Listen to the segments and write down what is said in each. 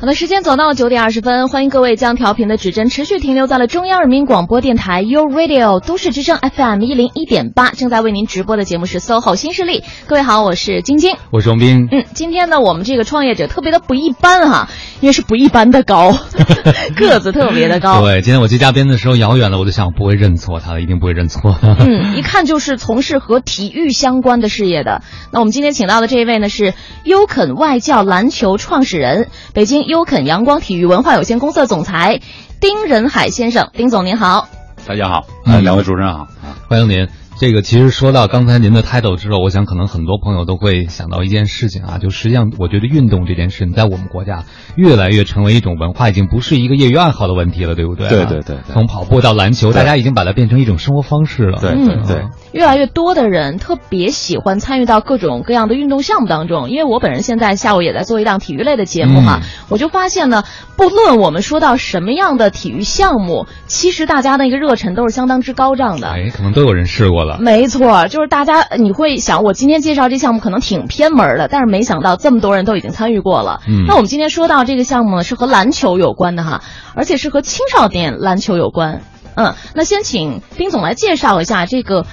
好的，时间走到九点二十分，欢迎各位将调频的指针持续停留在了中央人民广播电台 u Radio 都市之声 FM 一零一点八，正在为您直播的节目是 SOHO 新势力。各位好，我是晶晶，我是王斌。嗯，今天呢，我们这个创业者特别的不一般哈，因为是不一般的高，个子特别的高。对，今天我接嘉宾的时候遥远了，我就想不会认错他，一定不会认错。嗯，一看就是从事和体育相关的事业的。那我们今天请到的这一位呢，是优肯外教篮球创始人，北京。优肯阳光体育文化有限公司的总裁丁仁海先生，丁总您好，大家好，嗯，两位主持人好，欢迎您。这个其实说到刚才您的 title 之后，我想可能很多朋友都会想到一件事情啊，就实际上我觉得运动这件事情在我们国家越来越成为一种文化，已经不是一个业余爱好的问题了，对不对？对对对。从跑步到篮球，大家已经把它变成一种生活方式了。对对对。越来越多的人特别喜欢参与到各种各样的运动项目当中，因为我本人现在下午也在做一档体育类的节目嘛，我就发现呢，不论我们说到什么样的体育项目，其实大家的一个热忱都是相当之高涨的。哎，可能都有人试过了。没错。就是大家你会想，我今天介绍这项目可能挺偏门的，但是没想到这么多人都已经参与过了。嗯，那我们今天说到这个项目呢，是和篮球有关的哈，而且是和青少年篮球有关。嗯，那先请丁总来介绍一下这个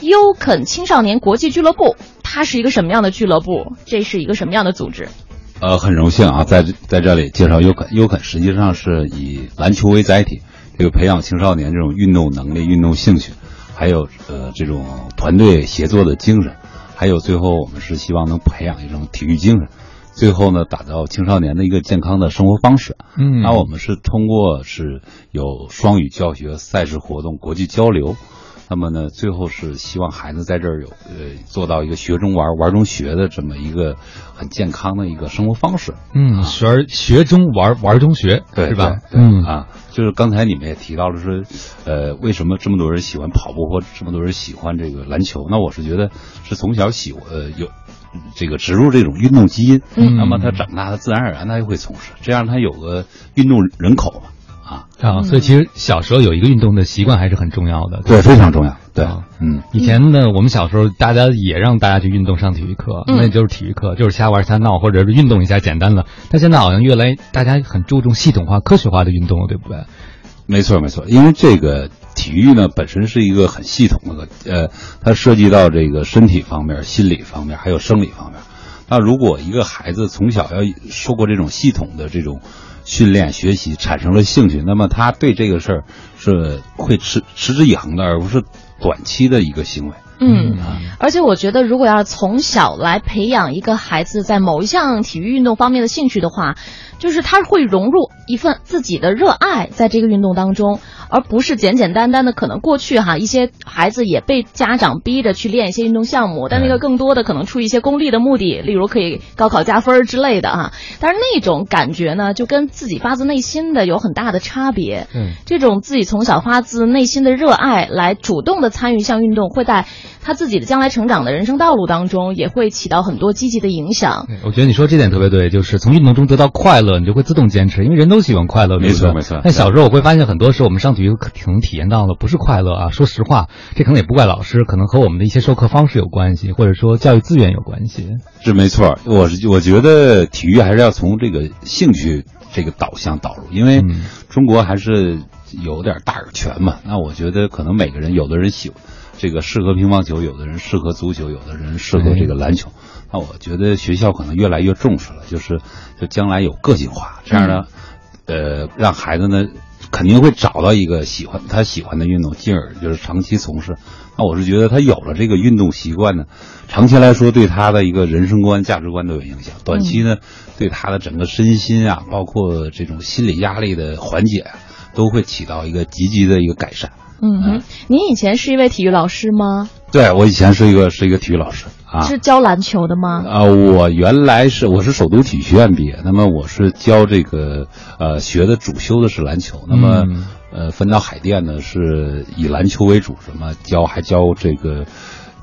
优肯青少年国际俱乐部，它是一个什么样的俱乐部？这是一个什么样的组织？呃，很荣幸啊，在在这里介绍优肯。优肯实际上是以篮球为载体，这个培养青少年这种运动能力、运动兴趣。还有呃这种团队协作的精神，还有最后我们是希望能培养一种体育精神，最后呢打造青少年的一个健康的生活方式。嗯，那我们是通过是有双语教学、赛事活动、国际交流。那么呢，最后是希望孩子在这儿有呃做到一个学中玩玩中学的这么一个很健康的一个生活方式。嗯，学学中玩玩中学，对，是吧？嗯啊，就是刚才你们也提到了说，呃，为什么这么多人喜欢跑步或这么多人喜欢这个篮球？那我是觉得是从小喜呃有这个植入这种运动基因，那么他长大他自然而然他就会从事，这样他有个运动人口嘛。啊啊！所以其实小时候有一个运动的习惯还是很重要的，对，非常重要。对，嗯，以前呢，我们小时候大家也让大家去运动上体育课，那就是体育课，就是瞎玩瞎闹，或者是运动一下简单的。但现在好像越来大家很注重系统化、科学化的运动，对不对？没错，没错。因为这个体育呢，本身是一个很系统的，呃，它涉及到这个身体方面、心理方面，还有生理方面。那如果一个孩子从小要受过这种系统的这种。训练学习产生了兴趣，那么他对这个事儿是会持持之以恒的，而不是短期的一个行为。嗯，而且我觉得，如果要从小来培养一个孩子在某一项体育运动方面的兴趣的话，就是他会融入一份自己的热爱在这个运动当中。而不是简简单单的，可能过去哈一些孩子也被家长逼着去练一些运动项目，但那个更多的可能出于一些功利的目的，例如可以高考加分之类的啊。但是那种感觉呢，就跟自己发自内心的有很大的差别。嗯，这种自己从小发自内心的热爱来主动的参与一项运动，会在他自己的将来成长的人生道路当中也会起到很多积极的影响。我觉得你说这点特别对，就是从运动中得到快乐，你就会自动坚持，因为人都喜欢快乐。没错没错。但小时候我会发现，很多时候我们上。有可能体验到的不是快乐啊！说实话，这可能也不怪老师，可能和我们的一些授课方式有关系，或者说教育资源有关系。是没错，我是我觉得体育还是要从这个兴趣这个导向导入，因为中国还是有点大而全嘛。那我觉得可能每个人，有的人喜这个适合乒乓球，有的人适合足球，有的人适合这个篮球。那我觉得学校可能越来越重视了，就是就将来有个性化，这样呢，呃，让孩子呢。肯定会找到一个喜欢他喜欢的运动，进而就是长期从事。那我是觉得他有了这个运动习惯呢，长期来说对他的一个人生观、价值观都有影响。短期呢，对他的整个身心啊，包括这种心理压力的缓解啊，都会起到一个积极的一个改善。嗯哼，您以前是一位体育老师吗？对，我以前是一个是一个体育老师啊，是教篮球的吗？啊，我原来是我是首都体育学院毕业，那么我是教这个呃学的主修的是篮球，那么呃分到海淀呢是以篮球为主，什么教还教这个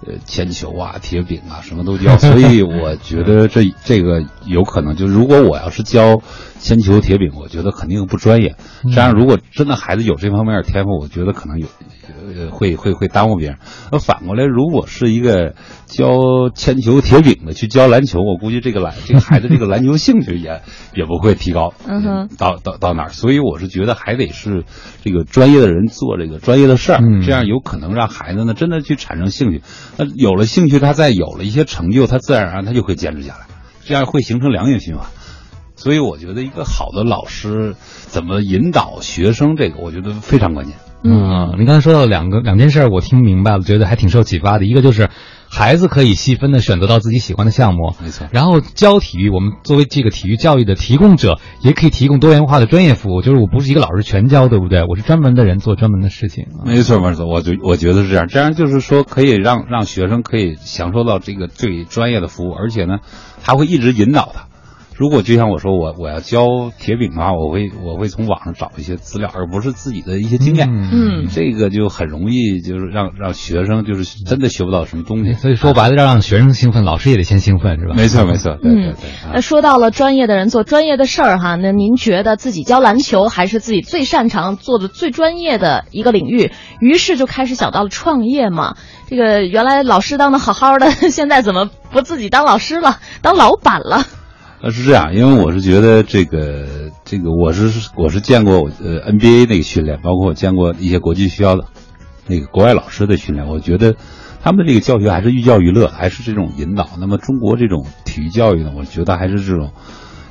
呃铅球啊、铁饼啊，什么都教，所以我觉得这这个有可能就如果我要是教铅球、铁饼，我觉得肯定不专业。这样，如果真的孩子有这方面的天赋，我觉得可能有，呃，会会会耽误别人。那反过来，如果是一个教铅球、铁饼的去教篮球，我估计这个篮这个孩子这个篮球兴趣也 也不会提高。嗯哼，到到到哪儿？所以我是觉得还得是这个专业的人做这个专业的事儿，这样有可能让孩子呢真的去产生兴趣。那有了兴趣，他再有了一些成就，他自然而然他就会坚持下来，这样会形成良性循环。所以我觉得一个好的老师怎么引导学生，这个我觉得非常关键。嗯，您刚才说到两个两件事，我听明白了，觉得还挺受启发的。一个就是孩子可以细分的选择到自己喜欢的项目，没错。然后教体育，我们作为这个体育教育的提供者，也可以提供多元化的专业服务。就是我不是一个老师全教，对不对？我是专门的人做专门的事情。没错，没错。我就我觉得是这样，这样就是说可以让让学生可以享受到这个最专业的服务，而且呢，还会一直引导他。如果就像我说，我我要教铁饼的话，我会我会从网上找一些资料，而不是自己的一些经验。嗯，这个就很容易就是让让学生就是真的学不到什么东西。所以说白了，要让学生兴奋，老师也得先兴奋，是吧？没错，没错。对对对。那说到了专业的人做专业的事儿哈，那您觉得自己教篮球还是自己最擅长做的最专业的一个领域？于是就开始想到了创业嘛。这个原来老师当的好好的，现在怎么不自己当老师了，当老板了？呃，是这样，因为我是觉得这个这个，我是我是见过呃 NBA 那个训练，包括我见过一些国际学校的那个国外老师的训练，我觉得他们的这个教学还是寓教于乐，还是这种引导。那么中国这种体育教育呢，我觉得还是这种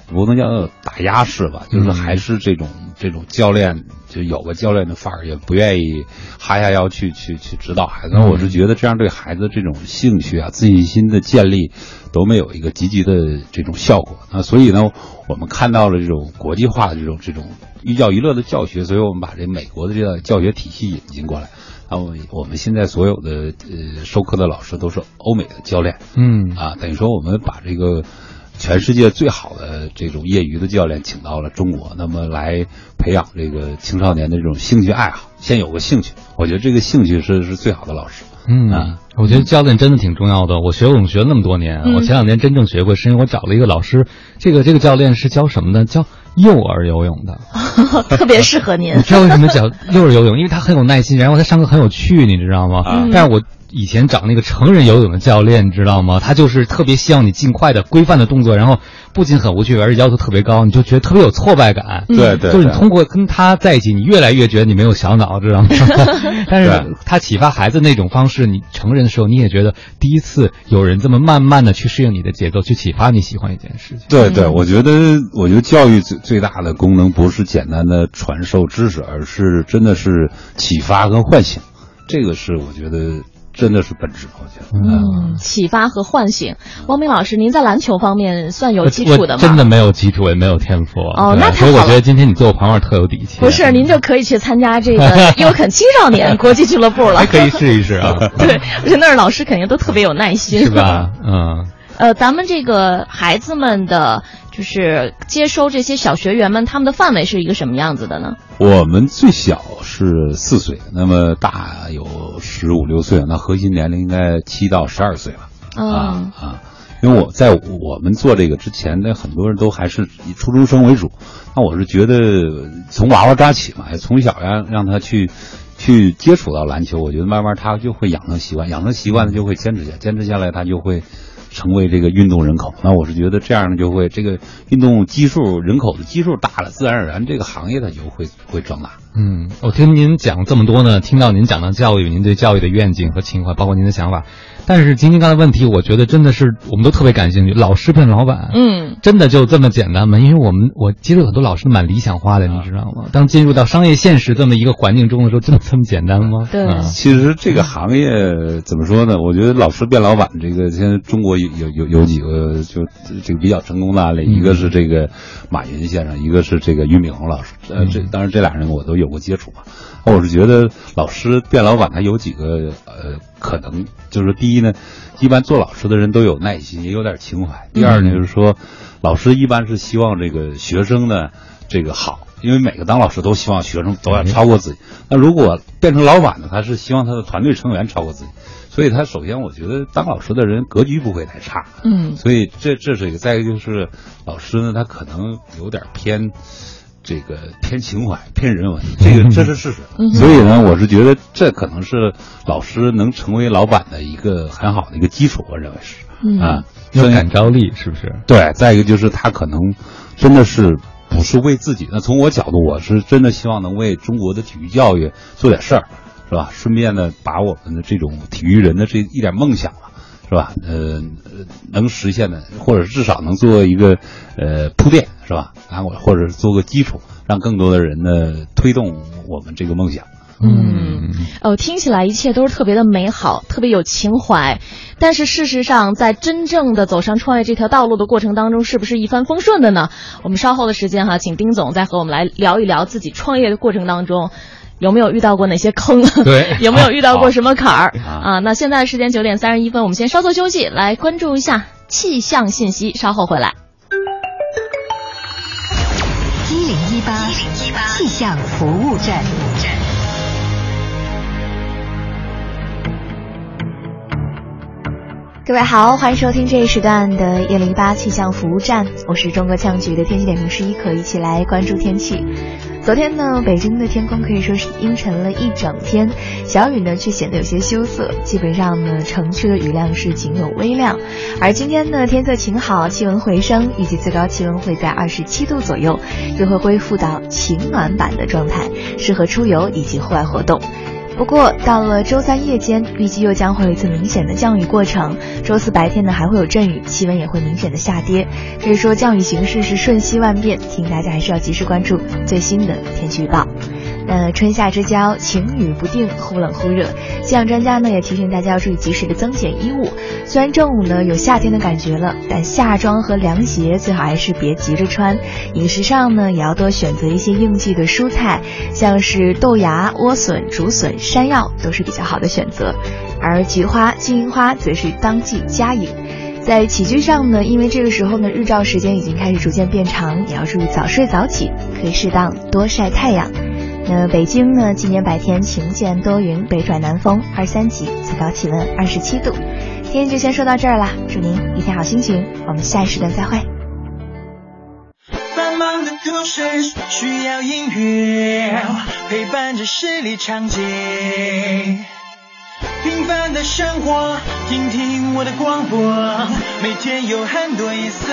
不能叫打压式吧，就是还是这种这种教练就有个教练的范儿，也不愿意哈下腰去去去指导孩子。我是觉得这样对孩子这种兴趣啊、自信心的建立。都没有一个积极的这种效果那，所以呢，我们看到了这种国际化的这种这种寓教于乐的教学，所以我们把这美国的这个教学体系引进过来。啊，我我们现在所有的呃授课的老师都是欧美的教练，嗯啊，等于说我们把这个全世界最好的这种业余的教练请到了中国，那么来培养这个青少年的这种兴趣爱好，先有个兴趣，我觉得这个兴趣是是最好的老师。嗯啊，我觉得教练真的挺重要的。我学游泳学了那么多年，我前两年真正学会，是因为我找了一个老师。这个这个教练是教什么呢？教幼儿游泳的，特别适合您。你知道为什么讲幼儿游泳？因为他很有耐心，然后他上课很有趣，你知道吗？但是我。以前找那个成人游泳的教练，你知道吗？他就是特别希望你尽快的规范的动作，然后不仅很无趣，而且要求特别高，你就觉得特别有挫败感。对对，就是你通过跟他在一起，你越来越觉得你没有小脑，知道吗？但是他启发孩子那种方式，你成人的时候你也觉得第一次有人这么慢慢的去适应你的节奏，去启发你喜欢一件事情。对对，我觉得我觉得教育最最大的功能不是简单的传授知识，而是真的是启发跟唤醒，这个是我觉得。真的是本质，我觉得。嗯，启发和唤醒。汪明老师，您在篮球方面算有基础的吗？真的没有基础，也没有天赋。哦，那所以我觉得今天你坐我旁边特有底气。不是，您就可以去参加这个优肯青少年 国际俱乐部了。还可以试一试啊。对，我觉得那儿老师肯定都特别有耐心，是吧？嗯。呃，咱们这个孩子们的。就是接收这些小学员们，他们的范围是一个什么样子的呢？我们最小是四岁，那么大有十五六岁，那核心年龄应该七到十二岁了。啊啊，因为我在我们做这个之前，那很多人都还是以初中生为主。那我是觉得从娃娃抓起嘛，从小让让他去去接触到篮球，我觉得慢慢他就会养成习惯，养成习惯他就会坚持下，坚持下来他就会。成为这个运动人口，那我是觉得这样呢，就会这个运动基数人口的基数大了，自然而然这个行业它就会会壮大。嗯，我听您讲这么多呢，听到您讲的教育，您对教育的愿景和情怀，包括您的想法。但是晶晶刚才问题，我觉得真的是我们都特别感兴趣。老师变老板，嗯，真的就这么简单吗？因为我们我接触很多老师蛮理想化的，你知道吗？当进入到商业现实这么一个环境中的时候，真的这么简单吗？对，其实这个行业怎么说呢？我觉得老师变老板这个，现在中国有有有有几个就这个比较成功的案例，一个是这个马云先生，一个是这个俞敏洪老师。呃，这当然这俩人我都有过接触嘛。我是觉得老师变老板，他有几个呃可能，就是第一呢，一般做老师的人都有耐心，也有点情怀。第二呢，就是说，老师一般是希望这个学生呢这个好，因为每个当老师都希望学生都要超过自己。那如果变成老板呢，他是希望他的团队成员超过自己。所以他首先，我觉得当老师的人格局不会太差。嗯，所以这这是一个。再一个就是老师呢，他可能有点偏。这个偏情怀、偏人文，这个这是事实。所以呢，我是觉得这可能是老师能成为老板的一个很好的一个基础。我认为是啊，有感召力是不是？对。再一个就是他可能真的是不是为自己。那从我角度，我是真的希望能为中国的体育教育做点事儿，是吧？顺便呢，把我们的这种体育人的这一点梦想啊，是吧？呃，能实现的，或者至少能做一个呃铺垫。是吧？然后或者做个基础，让更多的人呢推动我们这个梦想。嗯，哦，听起来一切都是特别的美好，特别有情怀。但是事实上，在真正的走上创业这条道路的过程当中，是不是一帆风顺的呢？我们稍后的时间哈，请丁总再和我们来聊一聊自己创业的过程当中有没有遇到过哪些坑？对，有没有遇到过什么坎儿啊？那现在时间九点三十一分，我们先稍作休息，来关注一下气象信息，稍后回来。一八气象服务站。各位好，欢迎收听这一时段的一零八气象服务站，我是中国气象局的天气点评师一可，一起来关注天气。昨天呢，北京的天空可以说是阴沉了一整天，小雨呢却显得有些羞涩，基本上呢城区的雨量是仅有微量。而今天呢，天色晴好，气温回升，预计最高气温会在二十七度左右，又会恢复到晴暖版的状态，适合出游以及户外活动。不过到了周三夜间，预计又将会有一次明显的降雨过程。周四白天呢，还会有阵雨，气温也会明显的下跌。可以说降雨形势是瞬息万变，请大家还是要及时关注最新的天气预报。那春夏之交，晴雨不定，忽冷忽热。气象专家呢也提醒大家要注意及时的增减衣物。虽然正午呢有夏天的感觉了，但夏装和凉鞋最好还是别急着穿。饮食上呢也要多选择一些应季的蔬菜，像是豆芽、莴笋、竹笋、山药都是比较好的选择。而菊花、金银花则是当季佳饮。在起居上呢，因为这个时候呢日照时间已经开始逐渐变长，也要注意早睡早起，可以适当多晒太阳。那北京呢？今年白天晴见多云，北转南风，二三级，最高气温二十七度。今天就先说到这儿了，祝您一天好心情，我们下一时段再会。繁忙的都市需要音乐陪伴着十里长街，平凡的生活，听听我的广播，每天有很多颜色。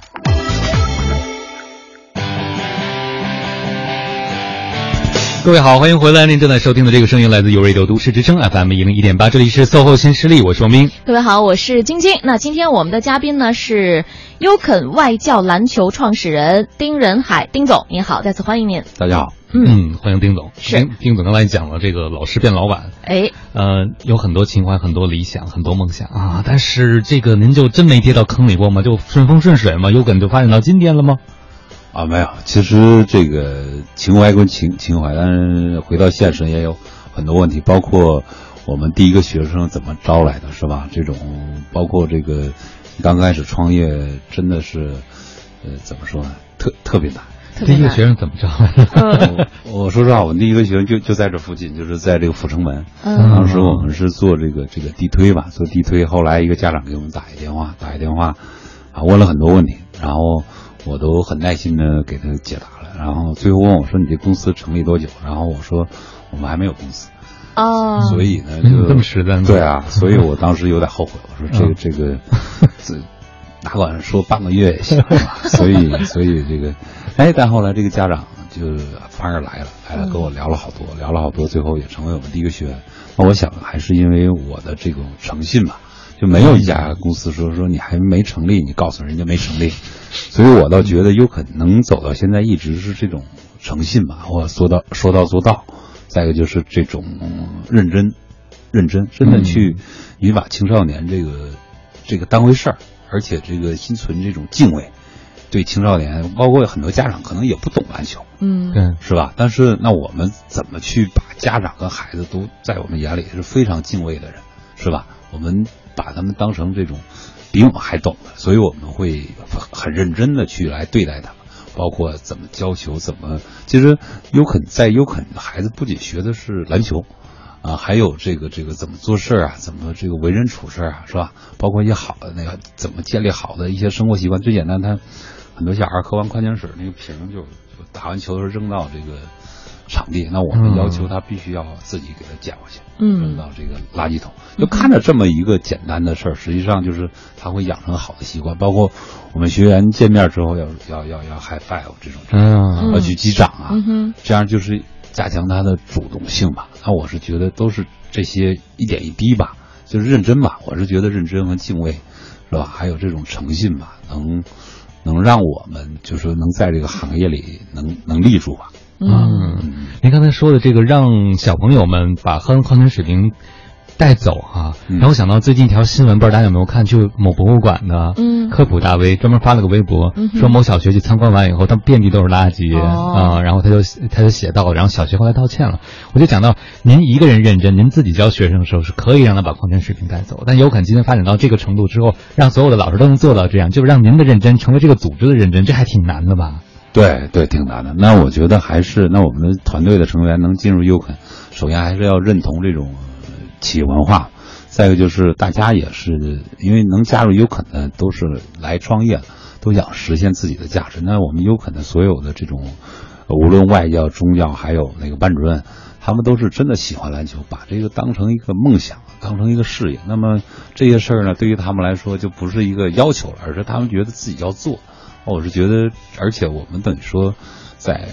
各位好，欢迎回来！您正在收听的这个声音来自有瑞 o 都市之声 FM 一零一点八，这里是售后新势力，我是王斌。各位好，我是晶晶。那今天我们的嘉宾呢是优肯外教篮球创始人丁仁海，丁总您好，再次欢迎您。大家好，嗯，欢迎丁总。是丁总刚才讲了这个老师变老板，哎，呃，有很多情怀，很多理想，很多梦想啊，但是这个您就真没跌到坑里过吗？就顺风顺水吗？优肯就发展到今天了吗？啊，没有，其实这个情怀归情情怀，但是回到现实也有很多问题，包括我们第一个学生怎么招来的，是吧？这种包括这个刚开始创业，真的是呃，怎么说呢？特特别难。第一个学生怎么招来的？我说实话，我第一个学生就就在这附近，就是在这个阜成门。当时我们是做这个这个地推吧，做地推。后来一个家长给我们打一电话，打一电话啊，问了很多问题，然后。我都很耐心的给他解答了，然后最后问我说：“你这公司成立多久？”然后我说：“我们还没有公司。”哦，所以呢，就这么实在。对啊，所以我当时有点后悔。我说：“这 个这个，这哪管说半个月也行。”所以所以这个，哎，但后来这个家长就反而来了，来了跟我聊了好多，聊了好多，最后也成为我们第一个学员。那我想还是因为我的这种诚信吧。就没有一家公司说说你还没成立，你告诉人家没成立。所以我倒觉得优肯能走到现在，一直是这种诚信吧，或说到说到做到。再一个就是这种认真，认真，真的去你把青少年这个这个当回事儿，而且这个心存这种敬畏。对青少年，包括很多家长可能也不懂篮球，嗯，对，是吧？但是那我们怎么去把家长和孩子都在我们眼里是非常敬畏的人，是吧？我们把他们当成这种比我们还懂的，所以我们会很认真的去来对待他们，包括怎么教球，怎么其实优肯在优肯的孩子不仅学的是篮球。啊，还有这个这个怎么做事啊，怎么这个为人处事啊，是吧？包括一些好的那个怎么建立好的一些生活习惯，最简单，他很多小孩喝完矿泉水那个瓶就就打完球的时候扔到这个场地，那我们要求他必须要自己给他捡回去，嗯，扔到这个垃圾桶。就看着这么一个简单的事儿，实际上就是他会养成好的习惯。包括我们学员见面之后要要要要 high five 这种，嗯，要去击掌啊，嗯这样就是。加强他的主动性吧，那我是觉得都是这些一点一滴吧，就是认真吧。我是觉得认真和敬畏，是吧？还有这种诚信吧，能能让我们就是能在这个行业里能能立住吧。嗯，您刚才说的这个让小朋友们把喝矿泉水瓶。带走哈，然后想到最近一条新闻，不知道大家有没有看？就某博物馆的科普大 V 专门发了个微博，说某小学去参观完以后，他遍地都是垃圾啊，然后他就他就写到，然后小学后来道歉了。我就讲到，您一个人认真，您自己教学生的时候是可以让他把矿泉水瓶带走，但有可能今天发展到这个程度之后，让所有的老师都能做到这样，就是让您的认真成为这个组织的认真，这还挺难的吧？对对，挺难的。那我觉得还是，那我们的团队的成员能进入优肯，首先还是要认同这种。企业文化，再一个就是大家也是因为能加入优肯的都是来创业，都想实现自己的价值。那我们优肯的所有的这种，无论外教、中教，还有那个班主任，他们都是真的喜欢篮球，把这个当成一个梦想，当成一个事业。那么这些事儿呢，对于他们来说就不是一个要求了，而是他们觉得自己要做。我是觉得，而且我们等于说，在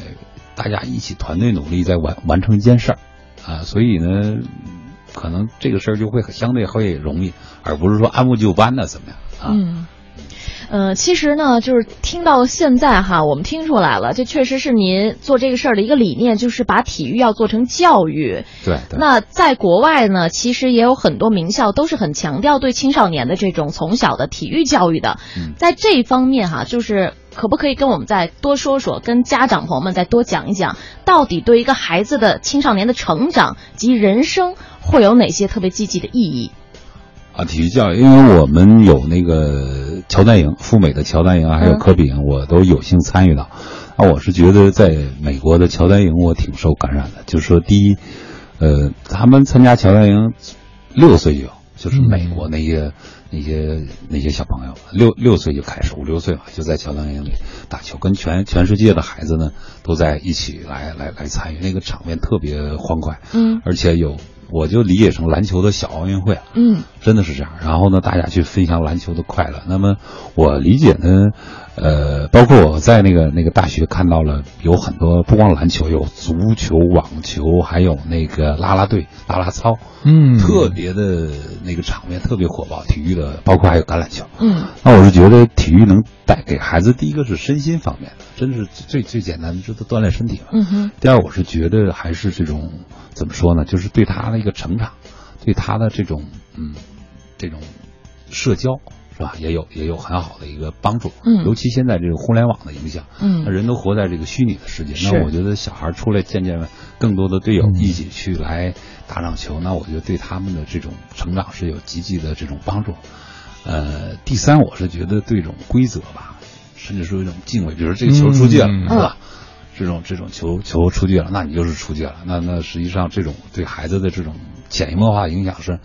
大家一起团队努力，在完完成一件事儿啊，所以呢。可能这个事儿就会相对会容易，而不是说按部就班的怎么样啊？呃，其实呢，就是听到现在哈，我们听出来了，这确实是您做这个事儿的一个理念，就是把体育要做成教育。对。那在国外呢，其实也有很多名校都是很强调对青少年的这种从小的体育教育的。嗯。在这一方面哈，就是可不可以跟我们再多说说，跟家长朋友们再多讲一讲，到底对一个孩子的青少年的成长及人生。会有哪些特别积极的意义？啊，体育教育，因为我们有那个乔丹营，赴美的乔丹营，还有科比营，我都有幸参与到。啊，我是觉得在美国的乔丹营，我挺受感染的。就是说，第一，呃，他们参加乔丹营，六岁就有，就是美国那些那些那些小朋友，六六岁就开始，五六岁吧，就在乔丹营里打球，跟全全世界的孩子呢都在一起来来来参与，那个场面特别欢快，嗯，而且有。我就理解成篮球的小奥运会，嗯，真的是这样。然后呢，大家去分享篮球的快乐。那么我理解呢，呃，包括我在那个那个大学看到了有很多，不光篮球，有足球、网球，还有那个啦啦队、啦啦操，嗯，特别的那个场面特别火爆。体育的，包括还有橄榄球，嗯，那我是觉得体育能带给孩子，第一个是身心方面的，真是最最简单的，就是锻炼身体嘛嗯哼。第二，我是觉得还是这种。怎么说呢？就是对他的一个成长，对他的这种嗯，这种社交是吧，也有也有很好的一个帮助。嗯，尤其现在这个互联网的影响，嗯，人都活在这个虚拟的世界。那我觉得小孩出来见见更多的队友，一起去来打场球，那我觉得对他们的这种成长是有积极的这种帮助。呃，第三，我是觉得对这种规则吧，甚至说一种敬畏，比如这个球出界了，是吧？这种这种球球出界了，那你就是出界了。那那实际上这种对孩子的这种潜移默化影响是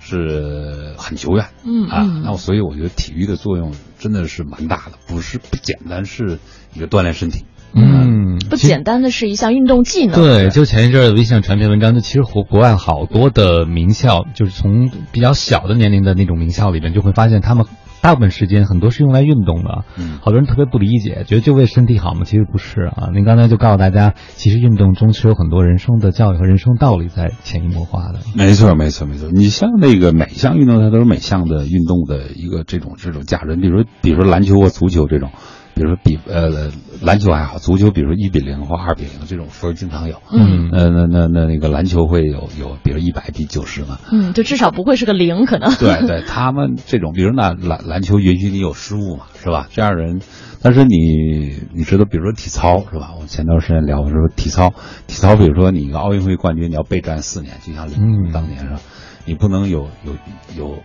是很久远。嗯啊，那所以我觉得体育的作用真的是蛮大的，不是不简单是一个锻炼身体。嗯，不简单的是一项运动技能。对，就前一阵儿微信上传篇文章，就其实国国外好多的名校，就是从比较小的年龄的那种名校里面，就会发现他们。大部分时间很多是用来运动的。嗯，好多人特别不理解，觉得就为身体好吗？其实不是啊。您刚才就告诉大家，其实运动中是有很多人生的教育和人生道理在潜移默化的。没错，没错，没错。你像那个每项运动，它都是每项的运动的一个这种这种价值。比如，比如说篮球或足球这种。比如说比呃篮球还好，足球比如说一比零或二比零这种分经常有，嗯，呃那那那那个篮球会有有，比如一百比九十嘛，嗯，就至少不会是个零可能。对对，他们这种，比如那篮篮球允许你有失误嘛，是吧？这样人，但是你你知道，比如说体操是吧？我前段时间聊的时候，体操体操，比如说你一个奥运会冠军，你要备战四年，就像李嗯当年是吧？你不能有有有。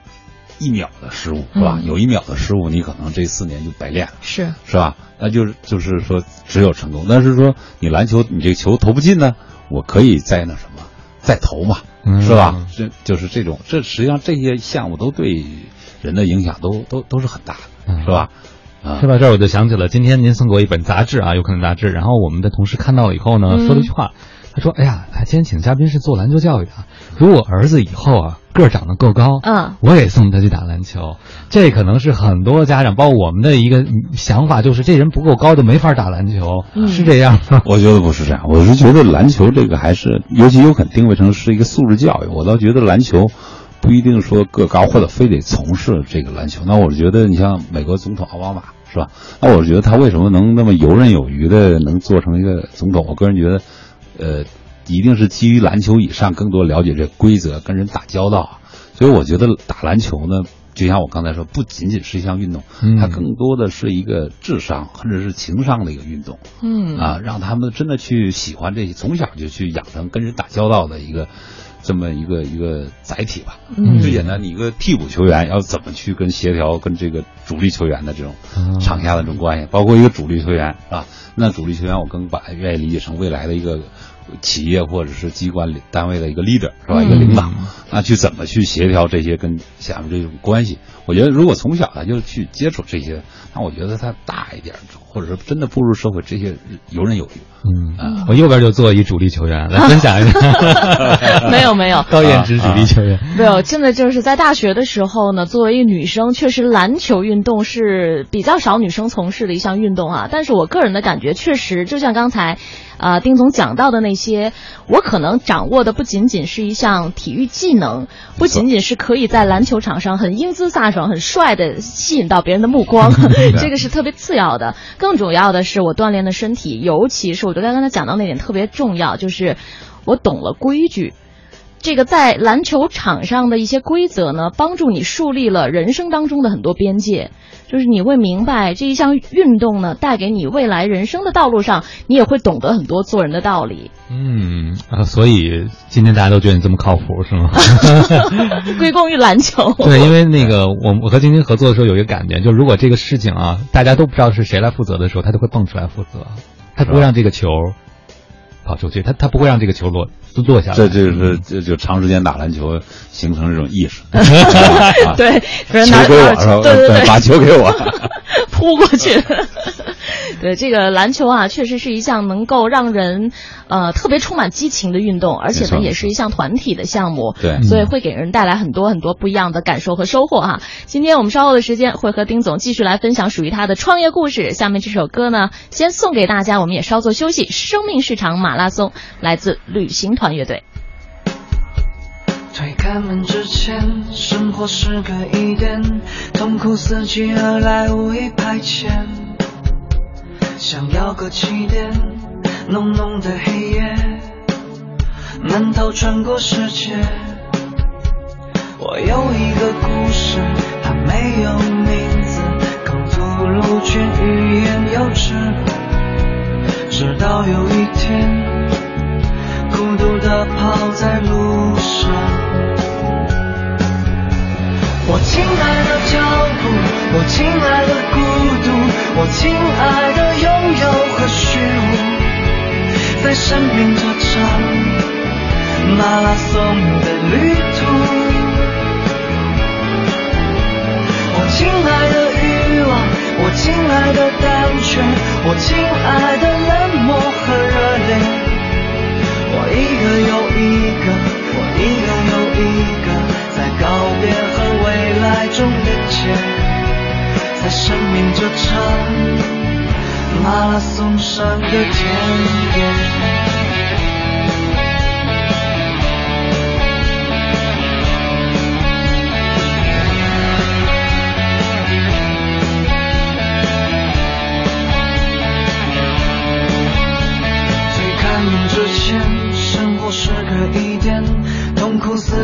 一秒的失误是吧？有一秒的失误，你可能这四年就白练了，是是吧？那就是就是说只有成功。但是说你篮球你这个球投不进呢，我可以再那什么再投嘛，是吧？这就是这种，这实际上这些项目都对人的影响都都都是很大的，是吧？啊，说到这儿我就想起了今天您送给我一本杂志啊，有可能杂志。然后我们的同事看到了以后呢，说了一句话，他说：“哎呀，今天请的嘉宾是做篮球教育的，如果儿子以后啊。”个儿长得够高，嗯，我也送他去打篮球。这可能是很多家长，包括我们的一个想法，就是这人不够高就没法打篮球，是这样吗？我觉得不是这样，我是觉得篮球这个还是，尤其有可能定位成是一个素质教育。我倒觉得篮球不一定说个高或者非得从事这个篮球。那我觉得你像美国总统奥巴马是吧？那我觉得他为什么能那么游刃有余的能做成一个总统？我个人觉得，呃。一定是基于篮球以上，更多了解这规则，跟人打交道。所以我觉得打篮球呢，就像我刚才说，不仅仅是一项运动，它更多的是一个智商或者是情商的一个运动。嗯啊，让他们真的去喜欢这些，从小就去养成跟人打交道的一个这么一个一个载体吧。嗯，最简单，你一个替补球员要怎么去跟协调跟这个主力球员的这种场下的这种关系，包括一个主力球员啊，那主力球员我更把愿意理解成未来的一个。企业或者是机关单位的一个 leader 是吧？一个领导，那去怎么去协调这些跟下面这种关系？我觉得如果从小他就去接触这些，那我觉得他大一点，或者说真的步入社会，这些游刃有余。嗯，我右边就做一主力球员，来分享一下。没有没有，高颜值主力球员。没有，真的就是在大学的时候呢，作为一个女生，确实篮球运动是比较少女生从事的一项运动啊。但是我个人的感觉，确实就像刚才。啊，丁总讲到的那些，我可能掌握的不仅仅是一项体育技能，不仅仅是可以在篮球场上很英姿飒爽、很帅的吸引到别人的目光，这个是特别次要的。更主要的是我锻炼的身体，尤其是我觉得刚才讲到那点特别重要，就是我懂了规矩。这个在篮球场上的一些规则呢，帮助你树立了人生当中的很多边界。就是你会明白这一项运动呢，带给你未来人生的道路上，你也会懂得很多做人的道理。嗯啊，所以今天大家都觉得你这么靠谱是吗？归功于篮球。对，因为那个我我和晶晶合作的时候有一个感觉，就如果这个事情啊，大家都不知道是谁来负责的时候，他就会蹦出来负责，他不会让这个球。跑出去，他他不会让这个球落落下来。这就是这就长时间打篮球形成这种意识。对，球给我，对对对，把球给我，扑过去。对这个篮球啊，确实是一项能够让人呃特别充满激情的运动，而且呢，也是一项团体的项目。对，所以会给人带来很多很多不一样的感受和收获哈。今天我们稍后的时间会和丁总继续来分享属于他的创业故事。下面这首歌呢，先送给大家，我们也稍作休息。生命是场马拉松来自旅行团乐队。推开门之前，生活是个疑点，痛苦伺机而来，无意排遣。想要个起点，浓浓的黑夜，难逃穿过世界。我有一个故事，它没有名字，刚吐露却欲言又止。直到有一天，孤独地跑在路上。我亲爱的脚步，我亲爱的孤独，我亲爱的拥有和虚无，在生命这场马拉松的旅途。我亲爱的欲望，我亲爱的胆怯，我亲爱的一个又一个我一个又一个在告别和未来中连接在生命这场马拉松上的田野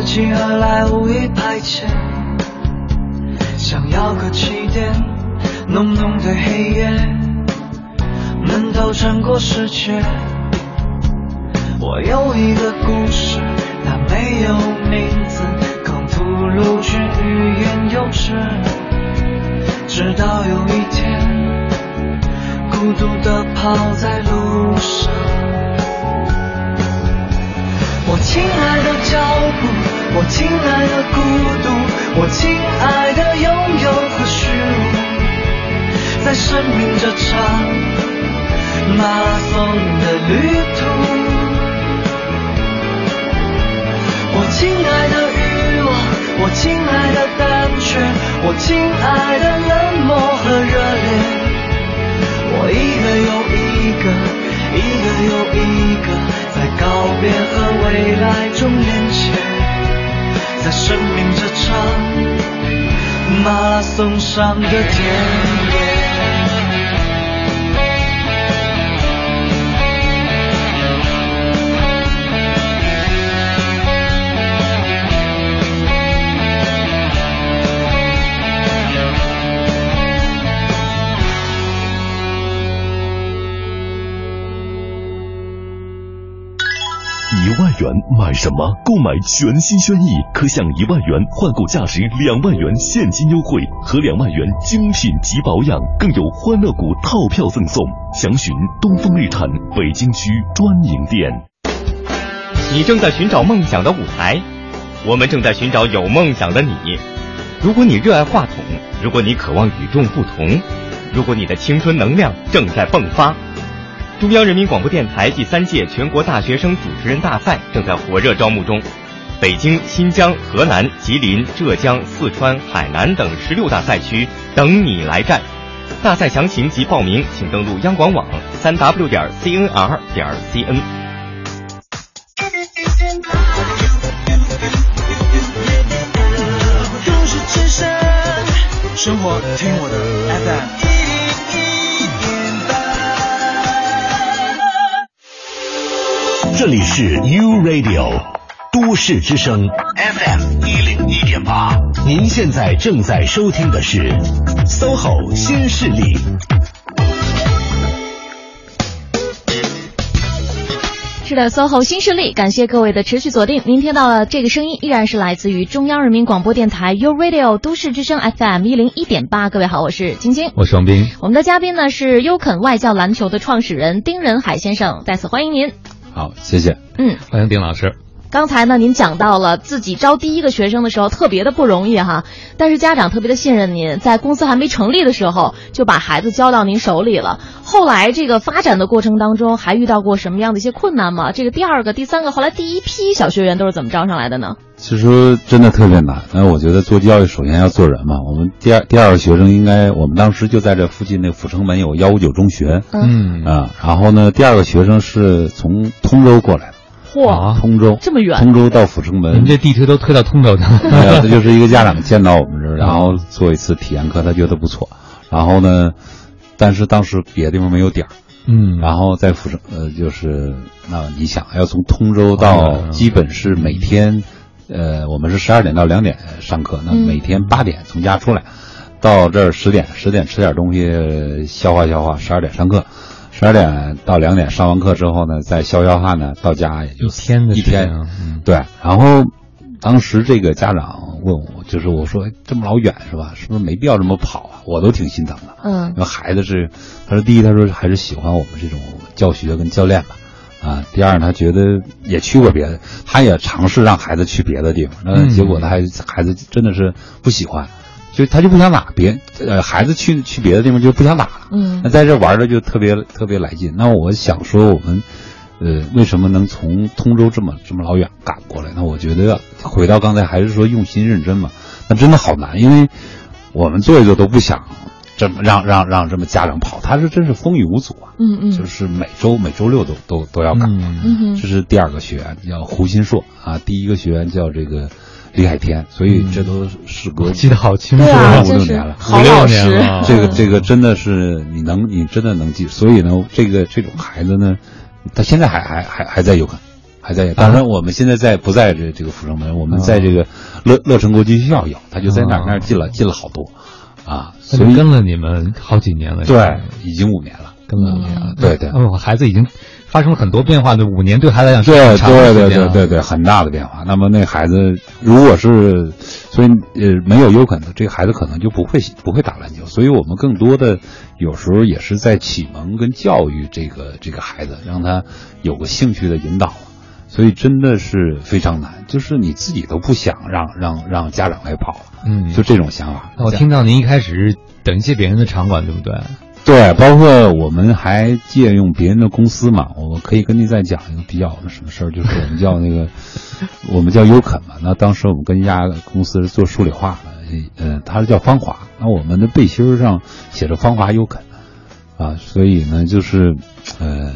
四季而来，无意排遣，想要个起点，浓浓的黑夜，闷头穿过世界。我有一个上的田野。元买什么？购买全新轩逸，可享一万元换购价值两万元现金优惠和两万元精品级保养，更有欢乐谷套票赠送。详询东风日产北京区专营店。你正在寻找梦想的舞台，我们正在寻找有梦想的你。如果你热爱话筒，如果你渴望与众不同，如果你的青春能量正在迸发。中央人民广播电台第三届全国大学生主持人大赛正在火热招募中，北京、新疆、河南、吉林、浙江、四川、海南等十六大赛区等你来战。大赛详情及报名，请登录央广网三 w 点 cnr 点 cn。生活听我的 FM。这里是 U Radio 都市之声 FM 一零一点八，您现在正在收听的是 SOHO 新势力。是的，SOHO 新势力，感谢各位的持续锁定。您听到了这个声音，依然是来自于中央人民广播电台 U Radio 都市之声 FM 一零一点八。各位好，我是晶晶，我是王斌。我们的嘉宾呢是优肯外教篮球的创始人丁仁海先生，再次欢迎您。好，谢谢。嗯，欢迎丁老师。刚才呢，您讲到了自己招第一个学生的时候特别的不容易哈，但是家长特别的信任您，在公司还没成立的时候就把孩子交到您手里了。后来这个发展的过程当中，还遇到过什么样的一些困难吗？这个第二个、第三个，后来第一批小学员都是怎么招上来的呢？其实真的特别难。那我觉得做教育首先要做人嘛。我们第二第二个学生应该，我们当时就在这附近那阜成门有幺五九中学，嗯啊，然后呢，第二个学生是从通州过来的。嚯，通州这么远，通州到阜成门，您这地推都推到通州去了。对啊，这就是一个家长见到我们这儿，然后做一次体验课，他觉得不错。然后呢，但是当时别的地方没有点儿，嗯，然后在阜成，呃，就是那你想要从通州到，基本是每天，呃，我们是十二点到两点上课，那每天八点从家出来，到这儿十点，十点吃点东西消化消化，十二点上课。十二点到两点上完课之后呢，再消消汗呢，到家也就一天的一天，对。然后当时这个家长问我，就是我说这么老远是吧？是不是没必要这么跑啊？我都挺心疼的。嗯，因为孩子是，他说第一，他说还是喜欢我们这种教学跟教练吧。啊，第二，他觉得也去过别的，他也尝试让孩子去别的地方，那结果他还孩子真的是不喜欢。就他就不想打，别呃孩子去去别的地方就不想打了，嗯，那在这玩的就特别特别来劲。那我想说，我们呃为什么能从通州这么这么老远赶过来？那我觉得回到刚才还是说用心认真嘛。那真的好难，因为我们做一做都不想这么让让让这么家长跑，他是真是风雨无阻啊。嗯嗯，就是每周每周六都都都要赶。这是第二个学员叫胡新硕啊，第一个学员叫这个李海天，所以这都是隔我记得好清楚五六年了。五六。年了。这个这个真的是你能你真的能记，所以呢，这个这种孩子呢，他现在还还还还在有可能还在。当然，我们现在在不在这这个阜成门，我们在这个乐乐成国际学校有，他就在那儿那儿进了进了好多啊，所以跟了你们好几年了，对，已经五年了。跟了五年了，对对。哦，孩子已经发生了很多变化，对五年对孩子来讲是对对对对对对，很大的变化。那么那孩子如果是，所以呃没有优肯的这个孩子可能就不会不会打篮球。所以我们更多的有时候也是在启蒙跟教育这个这个孩子，让他有个兴趣的引导。所以真的是非常难，就是你自己都不想让让让家长来跑，嗯，就这种想法。那我听到您一开始是等借别人的场馆，对不对？对，包括我们还借用别人的公司嘛，我可以跟您再讲一个比较什么事儿，就是我们叫那个，我们叫优肯嘛。那当时我们跟一家公司是做数理化的，呃，它是叫芳华。那我们的背心上写着芳华优肯，啊，所以呢，就是，呃，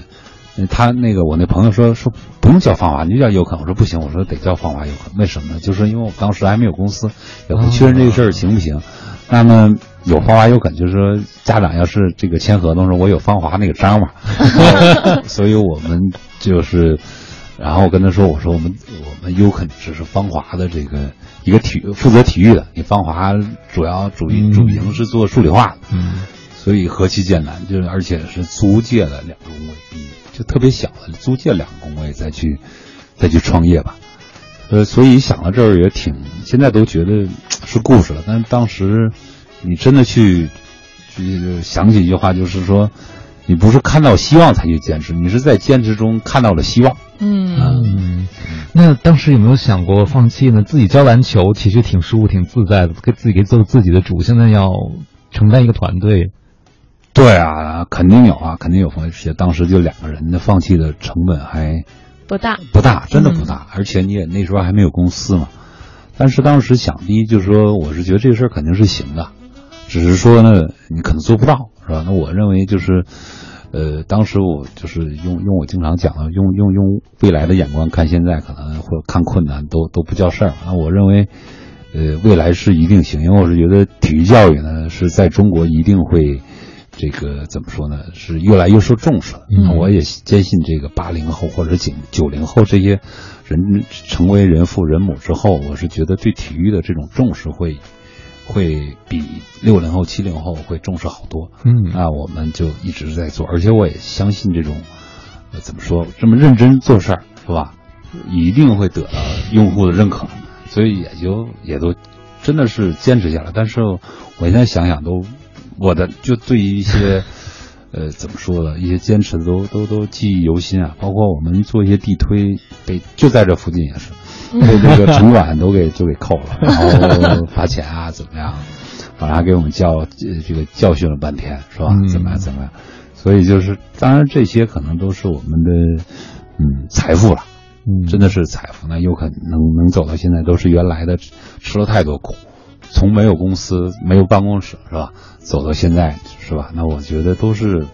他那个我那朋友说说不用叫芳华，你就叫优肯。我说不行，我说得叫芳华优肯。为什么呢？就是因为我当时还没有公司，也不确认这个事儿行不行。那么有芳华优肯，就是说家长要是这个签合同时候，我有芳华那个章嘛，所以我们就是，然后我跟他说，我说我们我们优肯只是芳华的这个一个体育负责体育的，你芳华主要主营主营是做数理化的，嗯，所以何其艰难，就是而且是租借了两个工位，比就特别小的租借两个工位再去再去创业吧。呃，所以想到这儿也挺，现在都觉得是故事了。但是当时你真的去去想起一句话，就是说，你不是看到希望才去坚持，你是在坚持中看到了希望。嗯嗯，那当时有没有想过放弃呢？自己教篮球其实挺舒服、挺自在的，给自己给做自己的主。现在要承担一个团队，对啊，肯定有啊，肯定有放弃。当时就两个人的放弃的成本还不大，不大，真的不大。而且你也那时候还没有公司嘛。但是当时想，第一就是说，我是觉得这个事儿肯定是行的，只是说呢，你可能做不到，是吧？那我认为就是，呃，当时我就是用用我经常讲的，用用用未来的眼光看现在，可能或者看困难都都不叫事儿。那我认为，呃，未来是一定行，因为我是觉得体育教育呢是在中国一定会。这个怎么说呢？是越来越受重视的。嗯我也坚信，这个八零后或者九九零后这些人成为人父人母之后，我是觉得对体育的这种重视会会比六零后、七零后会重视好多。嗯那我们就一直在做，而且我也相信这种，呃，怎么说，这么认真做事儿是吧？一定会得到用户的认可，所以也就也都真的是坚持下来。但是我现在想想都。我的就对于一些，呃，怎么说呢？一些坚持的都都都记忆犹新啊。包括我们做一些地推，被就在这附近也是，被这个城管都给就给扣了，然后罚钱啊，怎么样？反正还给我们教呃这个教训了半天，是吧？怎么样怎么样？所以就是，当然这些可能都是我们的嗯财富了，嗯，真的是财富。那有可能能能走到现在，都是原来的吃了太多苦。从没有公司、没有办公室是吧，走到现在是吧？那我觉得都是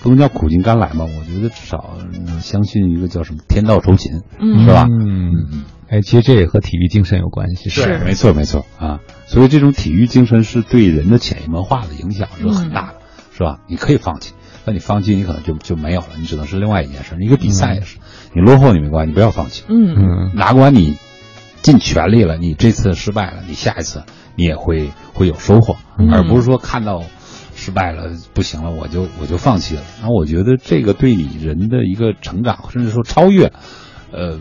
不能叫苦尽甘来嘛。我觉得至少相信一个叫什么“天道酬勤”，嗯，是吧？嗯，哎，其实这也和体育精神有关系，是没错没错啊。所以这种体育精神是对人的潜移默化的影响是很大的，嗯、是吧？你可以放弃，那你放弃你可能就就没有了，你只能是另外一件事。一个比赛也是，嗯、你落后你没关系，你不要放弃，嗯嗯，哪管你。尽全力了，你这次失败了，你下一次你也会会有收获，嗯、而不是说看到失败了不行了，我就我就放弃了。那我觉得这个对你人的一个成长，甚至说超越，呃，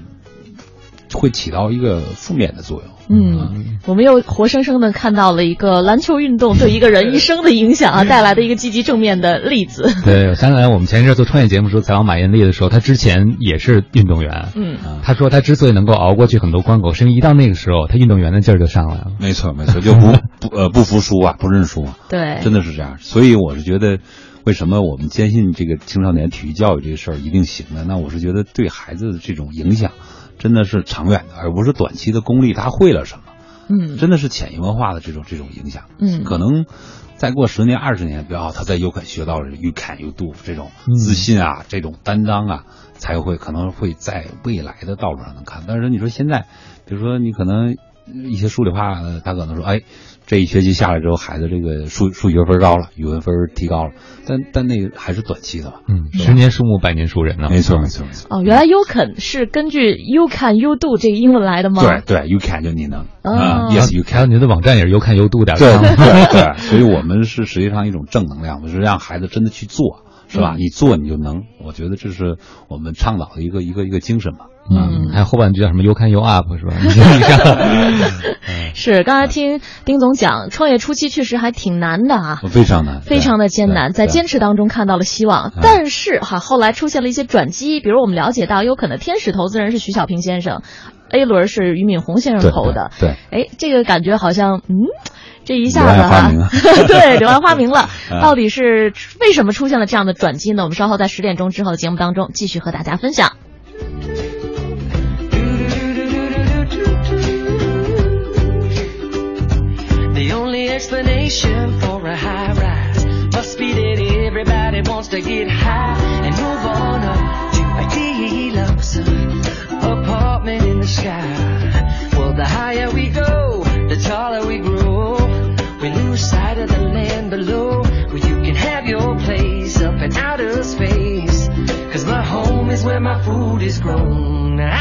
会起到一个负面的作用。嗯，我们又活生生的看到了一个篮球运动对一个人一生的影响啊，带来的一个积极正面的例子。对，我想起来我们前一阵做创业节目时候采访马艳丽的时候，她之前也是运动员。嗯，她说她之所以能够熬过去很多关口，是因为一到那个时候，她运动员的劲儿就上来了。没错，没错，就不不呃不服输啊，不认输啊。对，真的是这样。所以我是觉得，为什么我们坚信这个青少年体育教育这个事儿一定行呢？那我是觉得对孩子的这种影响。真的是长远的，而不是短期的功利。他会了什么，嗯，真的是潜移默化的这种这种影响。嗯，可能再过十年二十年，比方他在 U 肯学到了 You can you do 这种自信啊，这种担当啊，才会可能会在未来的道路上能看。但是你说现在，比如说你可能一些数理化，他可能说，哎。这一学期下来之后，孩子这个数数学分高了，语文分提高了，但但那个还是短期的吧？嗯，十年树木，百年树人呢？没错，没错，没错。哦，原来 you can 是根据 you can you do 这个英文来的吗？对对，you can 就你能啊，yes you can。还有您的网站也是 you can you do 点。对对对，所以我们是实际上一种正能量，我是让孩子真的去做，是吧？你做你就能，我觉得这是我们倡导的一个一个一个精神吧。嗯，还有后半句叫什么？You can you up 是吧？是，刚才听丁总讲，创业初期确实还挺难的啊，非常难，非常的艰难，在坚持当中看到了希望。但是哈，后来出现了一些转机，比如我们了解到，有可能天使投资人是徐小平先生，A 轮是俞敏洪先生投的。对，哎，这个感觉好像，嗯，这一下子哈，对，柳暗花明了。到底是为什么出现了这样的转机呢？我们稍后在十点钟之后的节目当中继续和大家分享。Explanation for a high rise must be that everybody wants to get high and move on up to a deluxe apartment in the sky. Well, the higher we go, the taller we grow. We lose sight of the land below where you can have your place up in outer space. Cause my home is where my food is grown. I'm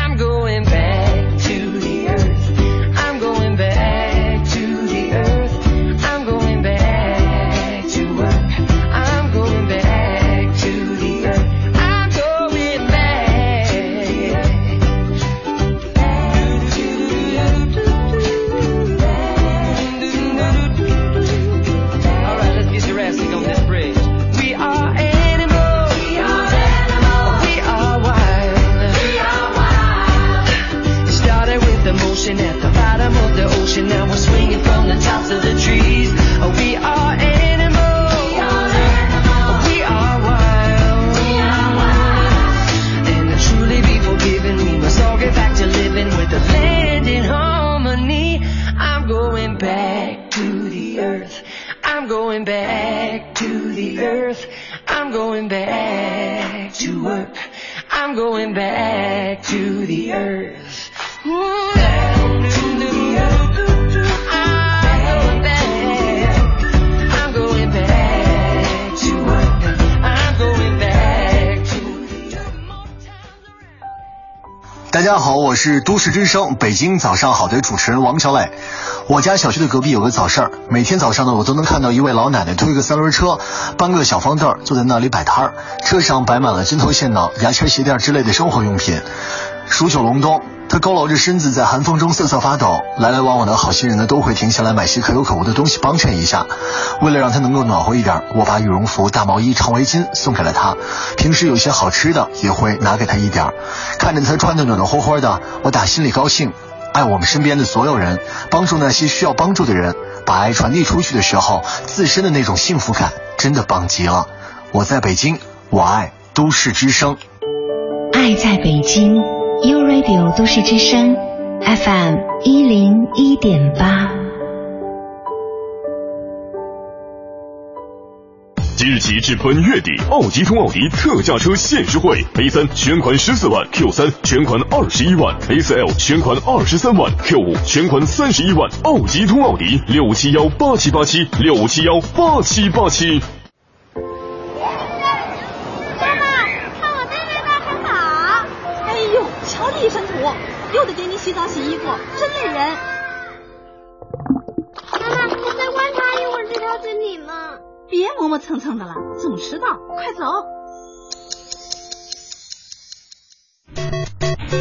是都市之声北京早上好的主持人王小磊。我家小区的隔壁有个早市儿，每天早上呢，我都能看到一位老奶奶推个三轮车，搬个小方凳儿，坐在那里摆摊儿。车上摆满了针头线脑、牙签鞋垫之类的生活用品。数九隆冬，他佝偻着身子在寒风中瑟瑟发抖。来来往往的好心人呢，都会停下来买些可有可无的东西帮衬一下。为了让他能够暖和一点，我把羽绒服、大毛衣、长围巾送给了他。平时有些好吃的也会拿给他一点。看着他穿得暖暖和和的，我打心里高兴。爱我们身边的所有人，帮助那些需要帮助的人，把爱传递出去的时候，自身的那种幸福感真的棒极了。我在北京，我爱都市之声。爱在北京，U Radio 都市之声，FM 一零一点八。即日起至本月底，奥迪通奥迪特价车限时惠：A 三全款十四万，Q 三全款二十一万，A 四 L 全款二十三万，Q 五全款三十一万。奥迪通奥迪六五七幺八七八七六五七幺八七八七。又得给你洗澡洗衣服，真累人。妈妈，我再观察一会儿这条身体嘛。别磨磨蹭蹭的了，总迟到，快走。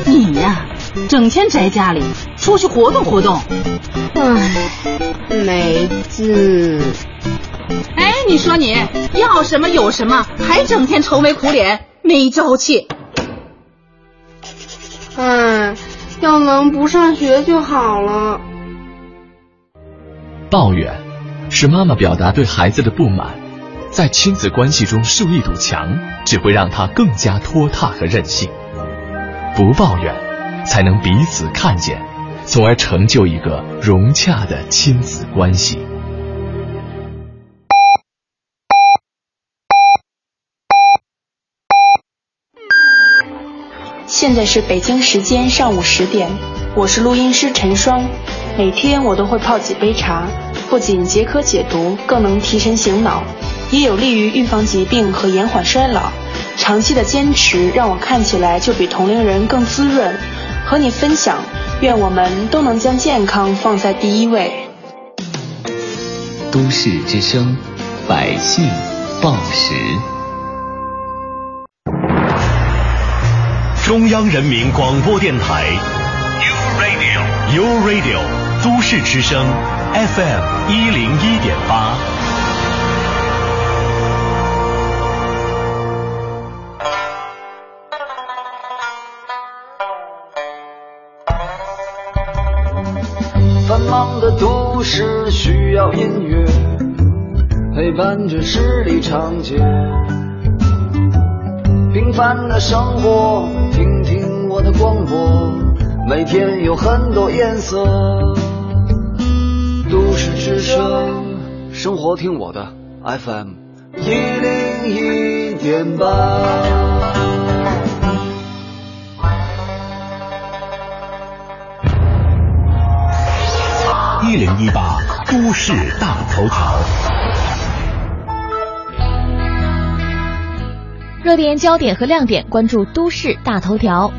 你呀，整天宅家里，出去活动活动。唉，没劲。哎，你说你要什么有什么，还整天愁眉苦脸，没朝气。唉，要能不上学就好了。抱怨是妈妈表达对孩子的不满，在亲子关系中树一堵墙，只会让他更加拖沓和任性。不抱怨，才能彼此看见，从而成就一个融洽的亲子关系。现在是北京时间上午十点，我是录音师陈双。每天我都会泡几杯茶，不仅解渴解毒，更能提神醒脑，也有利于预防疾病和延缓衰老。长期的坚持让我看起来就比同龄人更滋润。和你分享，愿我们都能将健康放在第一位。都市之声，百姓报时。中央人民广播电台，U Radio，U Radio，都市之声，FM 一零一点八。繁忙的都市需要音乐陪伴着十里长街。平凡的生活，听听我的广播，每天有很多颜色。都市之声，生活听我的 FM 一零一点八。一零一八都市大头条。热点焦点和亮点，关注都市大头条。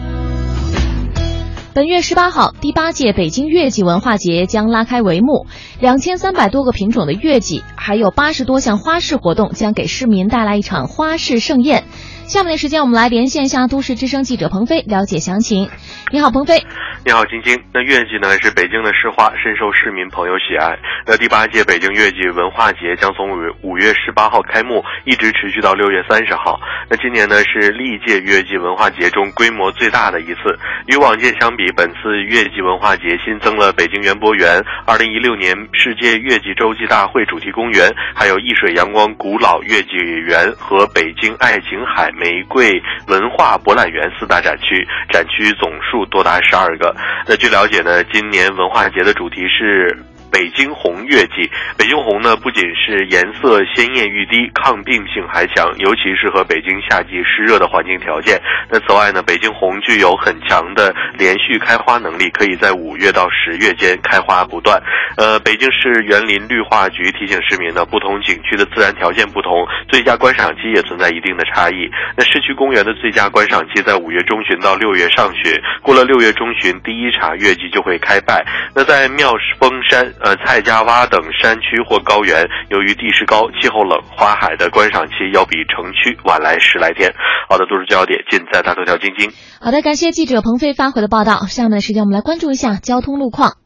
本月十八号，第八届北京月季文化节将拉开帷幕，两千三百多个品种的月季，还有八十多项花式活动，将给市民带来一场花式盛宴。下面的时间，我们来连线一下都市之声记者鹏飞，了解详情。你好，鹏飞。你好，晶晶。那月季呢是北京的市花，深受市民朋友喜爱。那第八届北京月季文化节将从五五月十八号开幕，一直持续到六月三十号。那今年呢是历届月季文化节中规模最大的一次。与往届相比，本次月季文化节新增了北京园博园、二零一六年世界月季洲际大会主题公园，还有易水阳光古老月季园和北京爱琴海玫瑰文化博览园四大展区，展区总数多达十二个。那据了解呢，今年文化节的主题是。北京红月季，北京红呢不仅是颜色鲜艳欲滴，抗病性还强，尤其适合北京夏季湿热的环境条件。那此外呢，北京红具有很强的连续开花能力，可以在五月到十月间开花不断。呃，北京市园林绿化局提醒市民呢，不同景区的自然条件不同，最佳观赏期也存在一定的差异。那市区公园的最佳观赏期在五月中旬到六月上旬，过了六月中旬，第一茬月季就会开败。那在妙峰山。呃，蔡家洼等山区或高原，由于地势高、气候冷，花海的观赏期要比城区晚来十来天。好的，都市焦点尽在大头条晶晶。好的，感谢记者鹏飞发回的报道。下面的时间，我们来关注一下交通路况。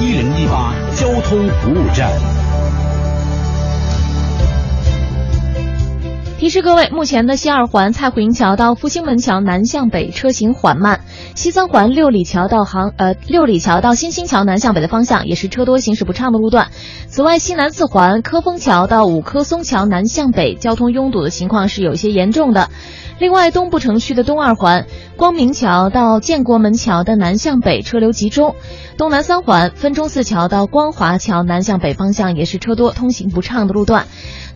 一零一八交通服务站。提示各位，目前的西二环蔡虎营桥到复兴门桥南向北车行缓慢，西三环六里桥到杭呃六里桥到新兴桥南向北的方向也是车多行驶不畅的路段。此外，西南四环科丰桥到五棵松桥南向北交通拥堵的情况是有些严重的。另外，东部城区的东二环光明桥到建国门桥的南向北车流集中，东南三环分钟寺桥到光华桥南向北方向也是车多通行不畅的路段。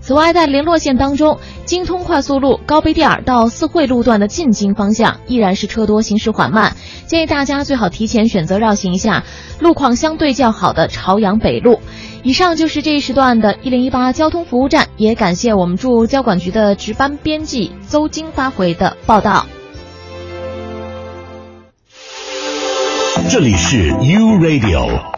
此外，在联络线当中，京通快速路高碑店儿到四惠路段的进京方向依然是车多，行驶缓慢。建议大家最好提前选择绕行一下路况相对较好的朝阳北路。以上就是这一时段的一零一八交通服务站，也感谢我们驻交管局的值班编辑邹晶发回的报道。这里是 U Radio。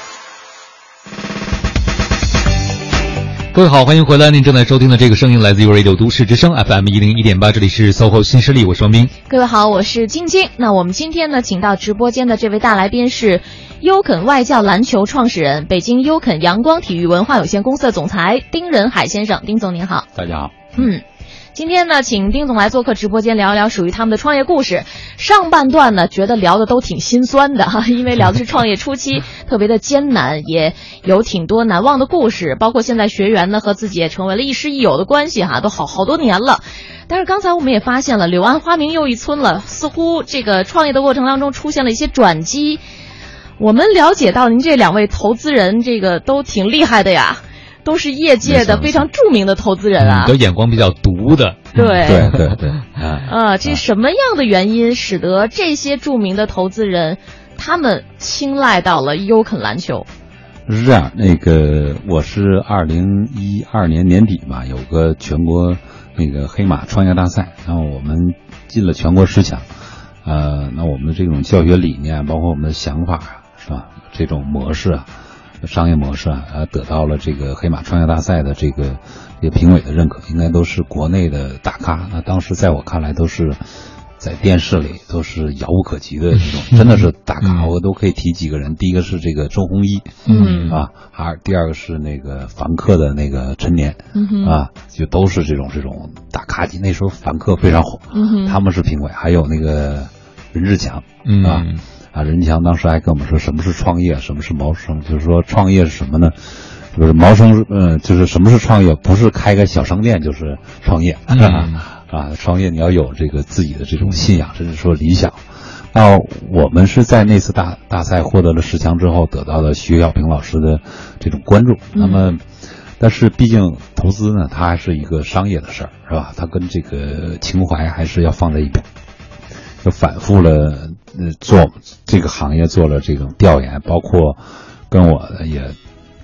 各位好，欢迎回来。您正在收听的这个声音来自 u Radio 都市之声 FM 一零一点八，这里是 SOHO 新势力，我是王斌。各位好，我是晶晶。那我们今天呢，请到直播间的这位大来宾是优肯外教篮球创始人、北京优肯阳光体育文化有限公司的总裁丁仁海先生。丁总您好，大家好。嗯。今天呢，请丁总来做客直播间聊一聊属于他们的创业故事。上半段呢，觉得聊的都挺心酸的哈，因为聊的是创业初期 特别的艰难，也有挺多难忘的故事。包括现在学员呢和自己也成为了亦师亦友的关系哈，都好好多年了。但是刚才我们也发现了，柳暗花明又一村了，似乎这个创业的过程当中出现了一些转机。我们了解到您这两位投资人这个都挺厉害的呀。都是业界的非常著名的投资人啊，有眼光比较毒的。对对对对，啊，这什么样的原因使得这些著名的投资人他们青睐到了优肯篮球？是这样，那个我是二零一二年年底嘛，有个全国那个黑马创业大赛，然后我们进了全国十强。呃，那我们的这种教学理念，包括我们的想法啊，是吧？这种模式啊。商业模式啊，呃，得到了这个黑马创业大赛的这个这个评委的认可，应该都是国内的大咖。那当时在我看来，都是在电视里都是遥不可及的这种，真的是大咖。我都可以提几个人，第一个是这个周鸿祎，嗯啊，二第二个是那个凡客的那个陈年，啊，就都是这种这种大咖级。那时候凡客非常火，他们是评委，还有那个任志强，啊。啊，任强当时还跟我们说什么是创业，什么是谋生，就是说创业是什么呢？就是谋生，嗯，就是什么是创业？不是开个小商店就是创业，啊，创业你要有这个自己的这种信仰，甚至说理想。那我们是在那次大大赛获得了十强之后，得到了徐小平老师的这种关注。那么，但是毕竟投资呢，它还是一个商业的事儿，是吧？它跟这个情怀还是要放在一边。就反复了，呃，做这个行业做了这种调研，包括跟我也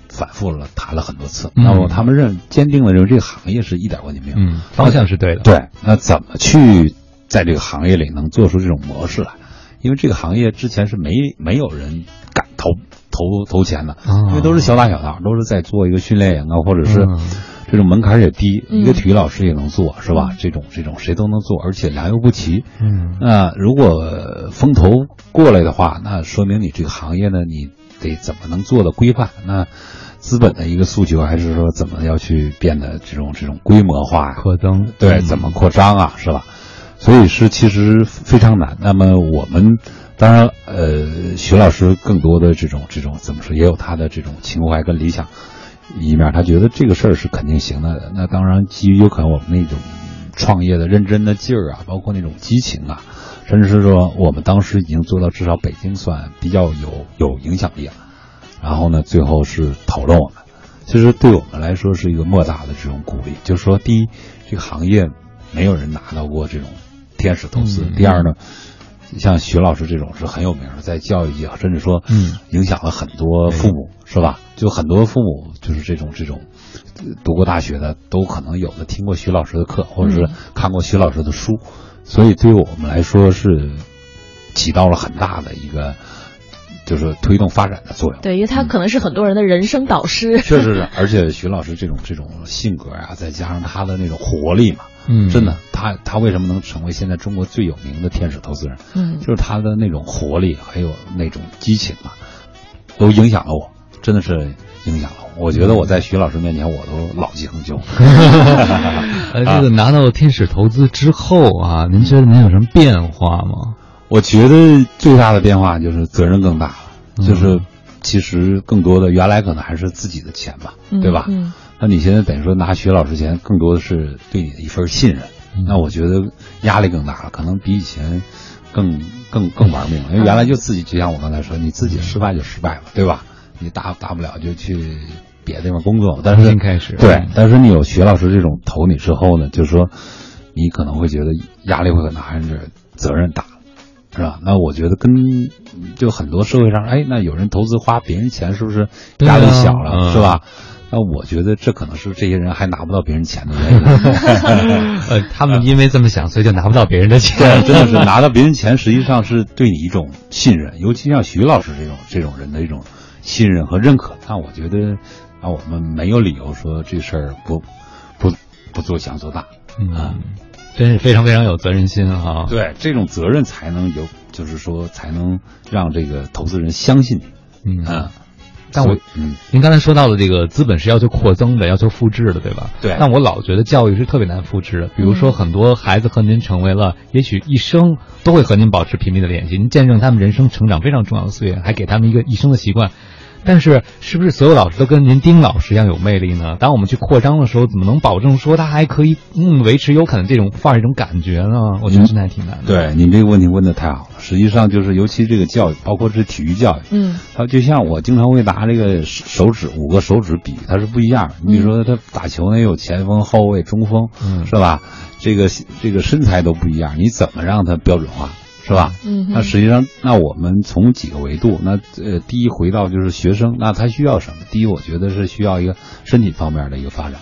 反复了谈了很多次。那么他们认坚定的认为这个行业是一点问题没有，嗯，方向是对的。对，那怎么去在这个行业里能做出这种模式来？因为这个行业之前是没没有人敢投投投钱的，因为都是小打小闹，都是在做一个训练营啊，或者是。这种门槛也低，一个体育老师也能做，是吧？这种这种谁都能做，而且良莠不齐。嗯，那如果风投过来的话，那说明你这个行业呢，你得怎么能做的规范？那资本的一个诉求还是说怎么要去变得这种这种规模化、扩增？对，怎么扩张啊？是吧？所以是其实非常难。那么我们当然，呃，徐老师更多的这种这种怎么说，也有他的这种情怀跟理想。一面，他觉得这个事儿是肯定行的。那当然，基于有可能我们那种创业的认真的劲儿啊，包括那种激情啊，甚至是说我们当时已经做到至少北京算比较有有影响力了。然后呢，最后是讨论我们，其实对我们来说是一个莫大的这种鼓励。就是说，第一，这个行业没有人拿到过这种天使投资；第二呢。像徐老师这种是很有名的，在教育界甚至说，嗯，影响了很多父母，是吧？就很多父母就是这种这种，读过大学的都可能有的听过徐老师的课，或者是看过徐老师的书，所以对于我们来说是起到了很大的一个就是推动发展的作用。对，因为他可能是很多人的人生导师。确实是，而且徐老师这种这种性格啊，再加上他的那种活力嘛。嗯，真的，他他为什么能成为现在中国最有名的天使投资人？嗯，就是他的那种活力，还有那种激情啊，都影响了我，真的是影响了我。我觉得我在徐老师面前，我都老气横秋。呃，这个拿到天使投资之后啊，您觉得您有什么变化吗？我觉得最大的变化就是责任更大了，就是其实更多的原来可能还是自己的钱吧，对吧？嗯。那你现在等于说拿徐老师钱，更多的是对你的一份信任。那我觉得压力更大了，可能比以前更更更玩命了。因为原来就自己，就像我刚才说，你自己失败就失败了，对吧？你大大不了就去别的地方工作。但是开始对，但是你有徐老师这种投你之后呢，就是说你可能会觉得压力会很大，还是责任大，是吧？那我觉得跟就很多社会上，哎，那有人投资花别人钱，是不是压力小了，是吧？那我觉得这可能是这些人还拿不到别人钱的原因。呃，他们因为这么想，所以就拿不到别人的钱。真的是拿到别人钱，实际上是对你一种信任，尤其像徐老师这种这种人的一种信任和认可。那我觉得，啊，我们没有理由说这事儿不不不做想做大。嗯，真是非常非常有责任心啊！对，这种责任才能有，就是说才能让这个投资人相信你。嗯。但我，嗯，您刚才说到的这个资本是要求扩增的，要求复制的，对吧？对。但我老觉得教育是特别难复制的。比如说，很多孩子和您成为了，也许一生都会和您保持频密的联系，您见证他们人生成长非常重要的岁月，还给他们一个一生的习惯。但是，是不是所有老师都跟您丁老师一样有魅力呢？当我们去扩张的时候，怎么能保证说他还可以嗯维持有可能这种范儿、这种感觉呢？我觉得真的还挺难的。对你这个问题问的太好了。实际上就是，尤其这个教育，包括是体育教育，嗯，它就像我经常会拿这个手指五个手指比，它是不一样。你比如说，他打球呢，有前锋、后卫、中锋，嗯，是吧？这个这个身材都不一样，你怎么让他标准化？是吧？嗯，那实际上，那我们从几个维度，那呃，第一回到就是学生，那他需要什么？第一，我觉得是需要一个身体方面的一个发展；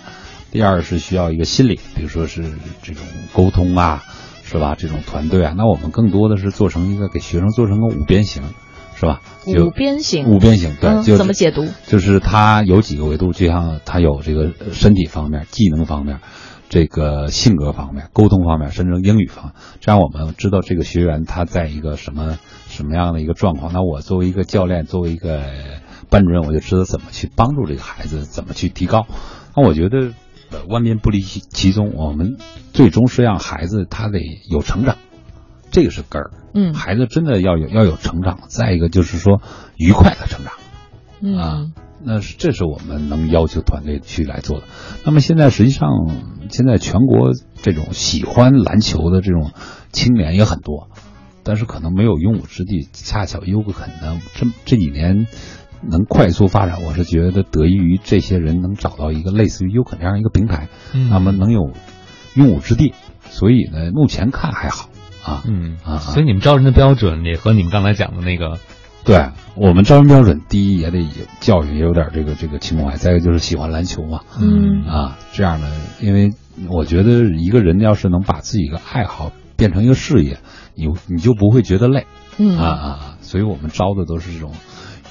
第二是需要一个心理，比如说是这种沟通啊，是吧？这种团队啊，那我们更多的是做成一个给学生做成个五边形，是吧？五边形，五边形，对，就怎么解读？就是它有几个维度，就像它有这个身体方面、技能方面。这个性格方面、沟通方面，甚至英语方面，这样我们知道这个学员他在一个什么什么样的一个状况。那我作为一个教练，作为一个班主任，我就知道怎么去帮助这个孩子，怎么去提高。那我觉得万变不离其宗，我们最终是让孩子他得有成长，这个是根儿。嗯，孩子真的要有要有成长。再一个就是说愉快的成长。嗯啊。那是，这是我们能要求团队去来做的。那么现在实际上，现在全国这种喜欢篮球的这种青年也很多，但是可能没有用武之地。恰巧优格肯呢，这这几年能快速发展，我是觉得得益于这些人能找到一个类似于优肯这样一个平台，那么能有用武之地。所以呢，目前看还好啊，嗯啊，所以你们招人的标准也和你们刚才讲的那个。对我们招人标准，第一也得有教育，也有点这个这个情怀；再一个就是喜欢篮球嘛，嗯。啊，这样的，因为我觉得一个人要是能把自己的爱好变成一个事业，你你就不会觉得累，嗯。啊啊，所以我们招的都是这种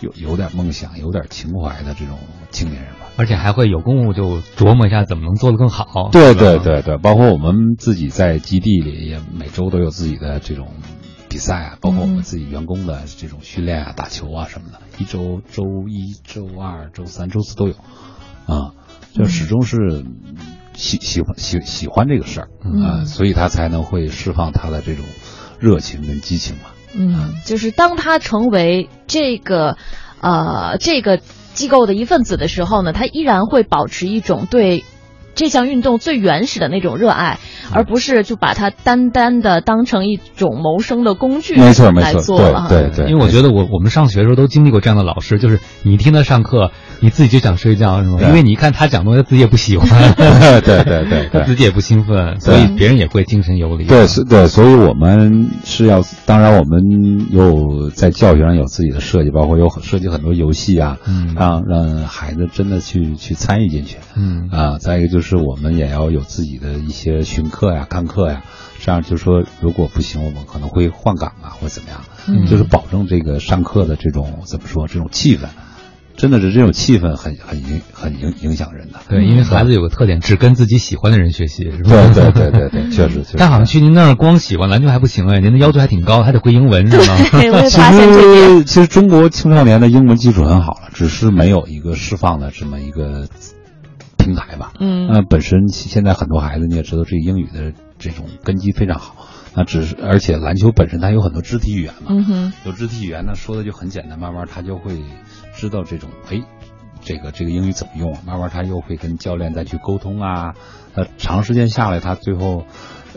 有有点梦想、有点情怀的这种青年人吧，而且还会有功夫就琢磨一下怎么能做得更好。对对对对，包括我们自己在基地里也每周都有自己的这种。比赛啊，包括我们自己员工的这种训练啊、打球啊什么的，一周周一、周二、周三、周四都有，啊，就始终是喜喜欢喜喜欢这个事儿。啊，所以他才能会释放他的这种热情跟激情嘛。嗯，就是当他成为这个呃这个机构的一份子的时候呢，他依然会保持一种对。这项运动最原始的那种热爱，而不是就把它单单的当成一种谋生的工具，没错没错，对对对。因为我觉得我我们上学的时候都经历过这样的老师，就是你听他上课，你自己就想睡觉，是吗？因为你看他讲东西，自己也不喜欢，对对对，他自己也不兴奋，所以别人也会精神游离。对，是，对，所以我们是要，当然我们有在教学上有自己的设计，包括有设计很多游戏啊，让让孩子真的去去参与进去，嗯啊，再一个就是。是我们也要有自己的一些巡课呀、看课呀，这样就说如果不行，我们可能会换岗啊，或怎么样，就是保证这个上课的这种怎么说这种气氛，真的是这种气氛很很影很影影响人的。对，因为孩子有个特点，只跟自己喜欢的人学习，是吧？对对对对对，确实。但好像去您那儿光喜欢篮球还不行哎，您的要求还挺高，还得会英文是吗？其实 其实中国青少年的英文基础很好了，只是没有一个释放的这么一个。平台吧，嗯，那本身现在很多孩子你也知道，这个英语的这种根基非常好，那只是而且篮球本身它有很多肢体语言嘛，嗯，有肢体语言呢说的就很简单，慢慢他就会知道这种，哎，这个这个英语怎么用，慢慢他又会跟教练再去沟通啊，呃，长时间下来他最后。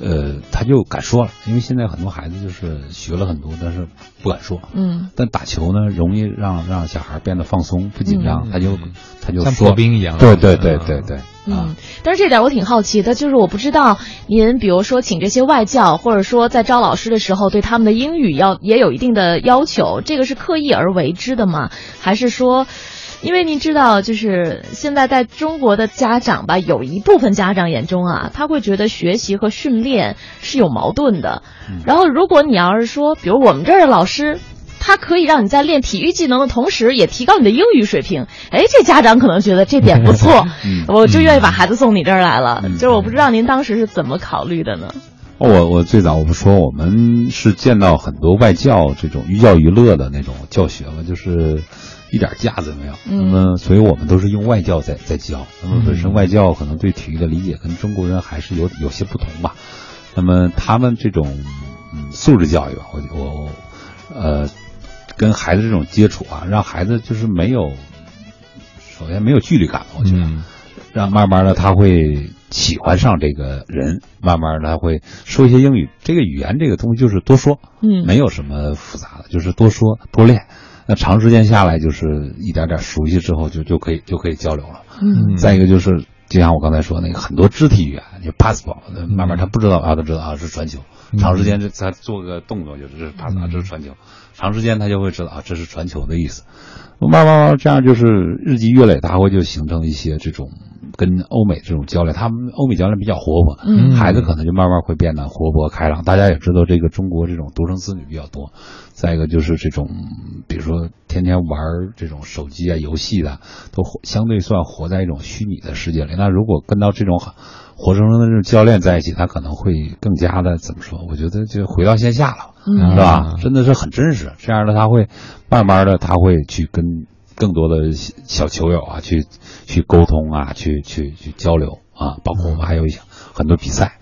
呃，他就敢说了，因为现在很多孩子就是学了很多，但是不敢说。嗯。但打球呢，容易让让小孩变得放松，不紧张，他就他就像破冰一样。对对对对对。嗯，但是这点我挺好奇的，就是我不知道您，比如说请这些外教，或者说在招老师的时候，对他们的英语要也有一定的要求，这个是刻意而为之的吗？还是说？因为您知道，就是现在在中国的家长吧，有一部分家长眼中啊，他会觉得学习和训练是有矛盾的。然后，如果你要是说，比如我们这儿的老师，他可以让你在练体育技能的同时，也提高你的英语水平，哎，这家长可能觉得这点不错，我就愿意把孩子送你这儿来了。就是我不知道您当时是怎么考虑的呢？我我最早我不说我们是见到很多外教这种寓教于乐的那种教学嘛，就是一点架子没有。那么，所以我们都是用外教在在教。那么本身外教可能对体育的理解跟中国人还是有有些不同吧。那么他们这种嗯素质教育，我我呃跟孩子这种接触啊，让孩子就是没有首先没有距离感，我觉得，让慢慢的他会。喜欢上这个人，慢慢的他会说一些英语。这个语言这个东西就是多说，嗯，没有什么复杂的，就是多说多练。那长时间下来，就是一点点熟悉之后，就就可以就可以交流了。嗯，再一个就是，就像我刚才说那个很多肢体语言，就 passport，慢慢他不知道啊，他知道啊是传球。长时间这他做个动作就是 pass 啊，这是传球。长时间他就会知道啊，这是传球的意思。慢慢慢这样就是日积月累，他会就形成一些这种。跟欧美这种教练，他们欧美教练比较活泼，嗯，孩子可能就慢慢会变得活泼开朗。大家也知道，这个中国这种独生子女比较多，再一个就是这种，比如说天天玩这种手机啊、游戏的，都相对算活在一种虚拟的世界里。那如果跟到这种活生生的这种教练在一起，他可能会更加的怎么说？我觉得就回到线下了，是吧？真的是很真实。这样的他会慢慢的他会去跟。更多的小球友啊，去去沟通啊，去去去交流啊，包括我们还有一些很多比赛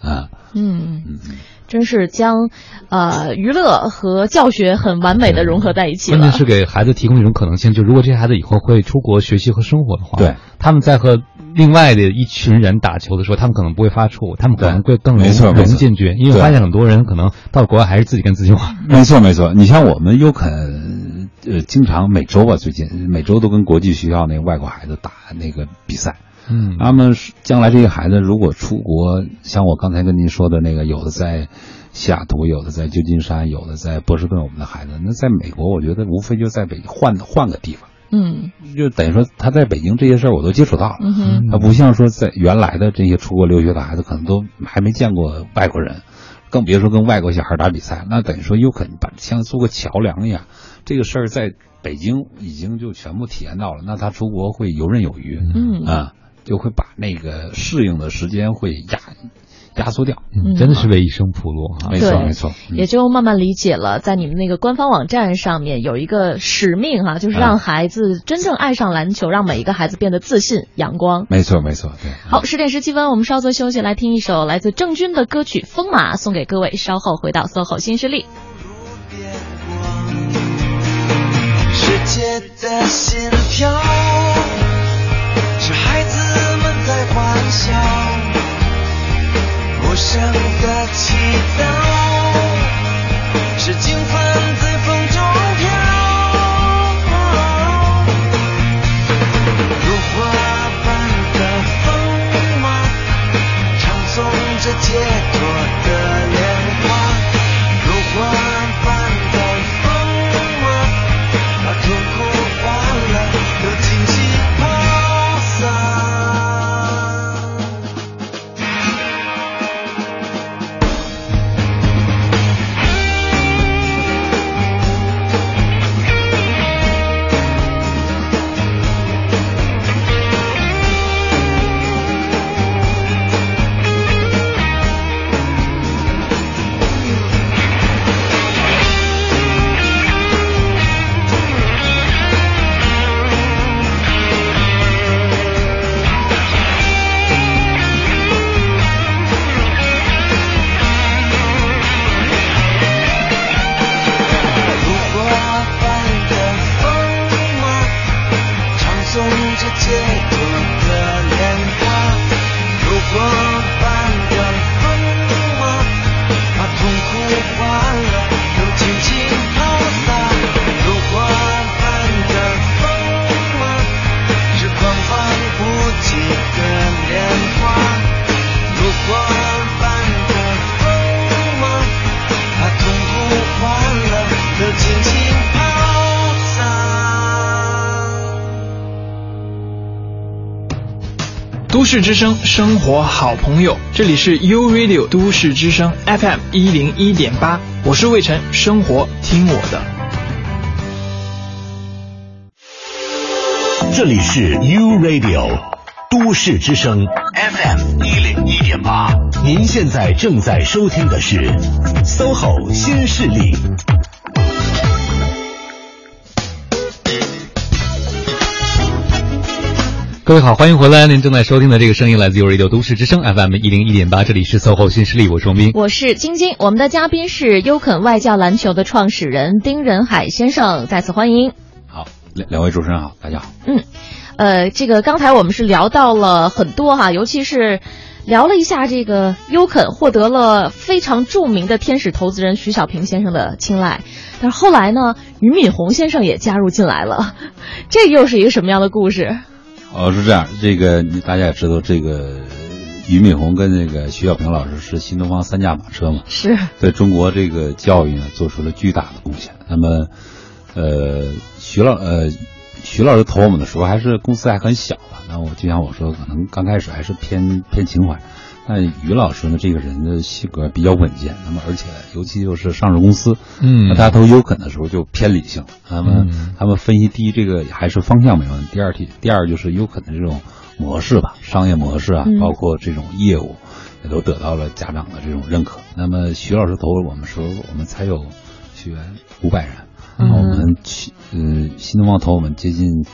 啊，嗯嗯，真是将呃娱乐和教学很完美的融合在一起关键是给孩子提供一种可能性，就如果这些孩子以后会出国学习和生活的话，对，他们在和另外的一群人打球的时候，他们可能不会发怵，他们可能会更容易融进去，因为发现很多人可能到国外还是自己跟自己玩。没错没错，你像我们优肯。呃，经常每周吧，最近每周都跟国际学校那个外国孩子打那个比赛。嗯，他们将来这些孩子如果出国，像我刚才跟您说的那个，有的在西雅图，有的在旧金山，有的在波士顿，我们的孩子，那在美国，我觉得无非就在北换换个地方。嗯，就等于说他在北京这些事儿我都接触到了。嗯，他不像说在原来的这些出国留学的孩子，可能都还没见过外国人，更别说跟外国小孩打比赛。那等于说又可能把像做个桥梁一样。这个事儿在北京已经就全部体验到了，那他出国会游刃有余，嗯啊，就会把那个适应的时间会压压缩掉，嗯真的是为一生铺路啊，没错没错，也就慢慢理解了，在你们那个官方网站上面有一个使命哈，就是让孩子真正爱上篮球，让每一个孩子变得自信阳光，没错没错，对。好，十点十七分，我们稍作休息，来听一首来自郑钧的歌曲《风马》，送给各位，稍后回到 SOHO 新势力。世界的心跳，笑，无声的祈祷，是经幡在风中飘，如花般的风马，唱诵着解脱的市之声，生活好朋友，这里是 U Radio 都市之声 FM 一零一点八，我是魏晨，生活听我的。这里是 U Radio 都市之声 FM 一零一点八，您现在正在收听的是 SOHO 新势力。各位好，欢迎回来。您正在收听的这个声音来自 Radio 都市之声 FM 一零一点八，这里是 SOHO 新势力，我是王斌，我是晶晶。我们的嘉宾是优肯外教篮球的创始人丁仁海先生，再次欢迎。好，两两位主持人好，大家好。嗯，呃，这个刚才我们是聊到了很多哈，尤其是聊了一下这个优肯获得了非常著名的天使投资人徐小平先生的青睐，但是后来呢，俞敏洪先生也加入进来了，这又是一个什么样的故事？哦，是这样，这个大家也知道，这个俞敏洪跟那个徐小平老师是新东方三驾马车嘛，是在中国这个教育呢做出了巨大的贡献。那么，呃，徐老呃徐老师投我们的时候，还是公司还很小吧。那我就像我说，可能刚开始还是偏偏情怀。那于老师呢，这个人的性格比较稳健，那么而且尤其又是上市公司，嗯，那大家投优肯的时候就偏理性。那么他们分析，第一，这个还是方向没问题；第二题，第二就是优肯的这种模式吧，商业模式啊，包括这种业务，也都得到了家长的这种认可。那么徐老师投我们时候，我们才有学员五百人，然后我们去，嗯，新东方投我们接近，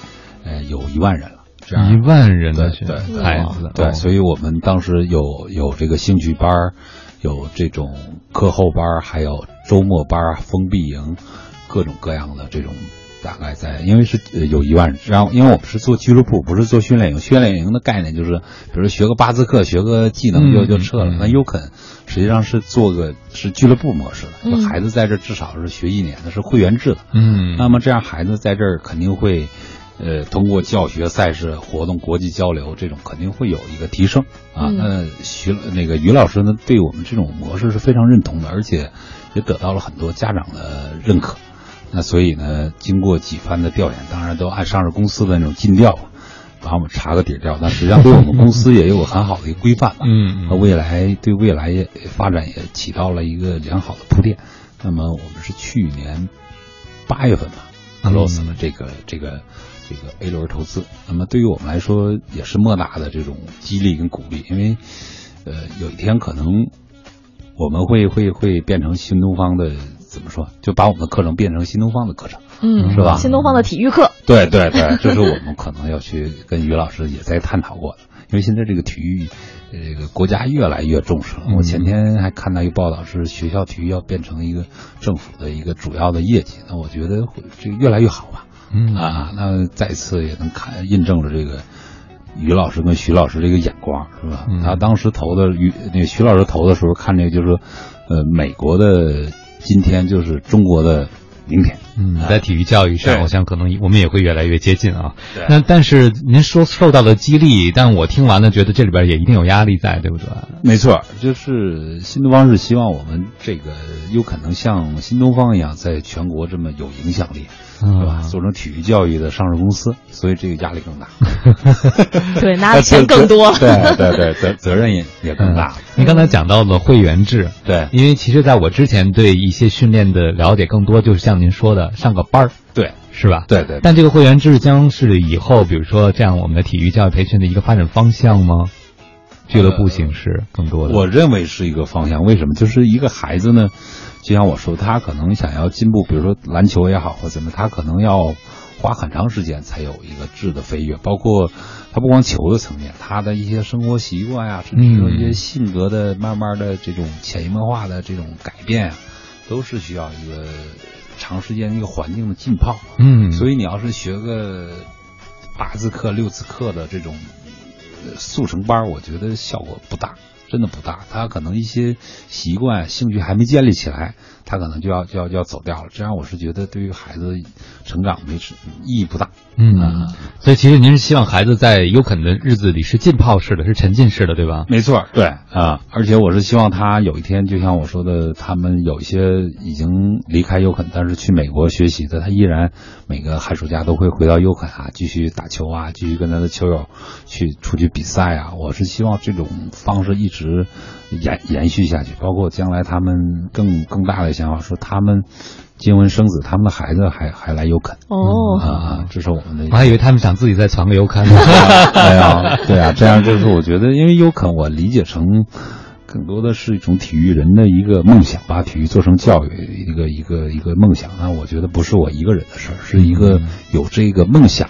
呃，有一万人了。一万人的对孩子，对，所以我们当时有有这个兴趣班，有这种课后班，还有周末班、封闭营，各种各样的这种，大概在，因为是有一万人，然后因为我们是做俱乐部，不是做训练营，训练营的概念就是，比如学个八字课，学个技能就就撤了。那优肯实际上是做个是俱乐部模式的，就孩子在这至少是学一年的，是会员制的。嗯，那么这样孩子在这儿肯定会。呃，通过教学、赛事活动、国际交流，这种肯定会有一个提升啊。那徐那个于老师呢，对我们这种模式是非常认同的，而且也得到了很多家长的认可。那所以呢，经过几番的调研，当然都按上市公司的那种尽调，把我们查个底调。那实际上对我们公司也有很好的一个规范吧。嗯，和未来对未来也发展也起到了一个良好的铺垫。那么我们是去年八月份吧，close 了这个这个。这个 A 轮投资，那么对于我们来说也是莫大的这种激励跟鼓励，因为，呃，有一天可能我们会会会变成新东方的，怎么说？就把我们的课程变成新东方的课程，嗯，是吧？新东方的体育课，对对对，这是我们可能要去跟于老师也在探讨过的，因为现在这个体育，这个国家越来越重视了。我前天还看到一个报道，是学校体育要变成一个政府的一个主要的业绩，那我觉得会这个越来越好吧。嗯啊，那再次也能看印证了这个于老师跟徐老师这个眼光，是吧？他当时投的于那个徐老师投的时候，看这个就是说，呃，美国的今天就是中国的明天。嗯，在体育教育上，我想可能我们也会越来越接近啊。对。那但是您说受到了激励，但我听完了觉得这里边也一定有压力在，对不对？没错，就是新东方是希望我们这个有可能像新东方一样，在全国这么有影响力。是吧？做成体育教育的上市公司，所以这个压力更大。对，拿的钱更多。对对对，责责任也也更大。您刚才讲到了会员制，对，因为其实在我之前对一些训练的了解更多，就是像您说的上个班儿，对，是吧？对对。但这个会员制将是以后，比如说这样我们的体育教育培训的一个发展方向吗？俱乐部形式更多的，我认为是一个方向。为什么？就是一个孩子呢？就像我说，他可能想要进步，比如说篮球也好，或怎么，他可能要花很长时间才有一个质的飞跃。包括他不光球的层面，他的一些生活习惯呀，甚至说一些性格的慢慢的这种潜移默化的这种改变啊，都是需要一个长时间一个环境的浸泡。嗯，所以你要是学个八字课、六字课的这种速成班，我觉得效果不大。真的不大，他可能一些习惯、兴趣还没建立起来，他可能就要就要就要走掉了。这样我是觉得对于孩子成长没意义不大。嗯，所以其实您是希望孩子在优肯的日子里是浸泡式的，是沉浸式的，对吧？没错，对啊。而且我是希望他有一天，就像我说的，他们有一些已经离开优肯，但是去美国学习的，他依然每个寒暑假都会回到优肯啊，继续打球啊，继续跟他的球友去出去比赛啊。我是希望这种方式一直。直延延续下去，包括将来他们更更大的想法，说他们结婚生子，他们的孩子还还来优肯哦啊，这是我们的。我还以为他们想自己再传个优肯呢。没有，对啊，这样就是我觉得，因为优肯我理解成更多的是一种体育人的一个梦想，把体育做成教育一个一个一个梦想。那我觉得不是我一个人的事儿，是一个有这个梦想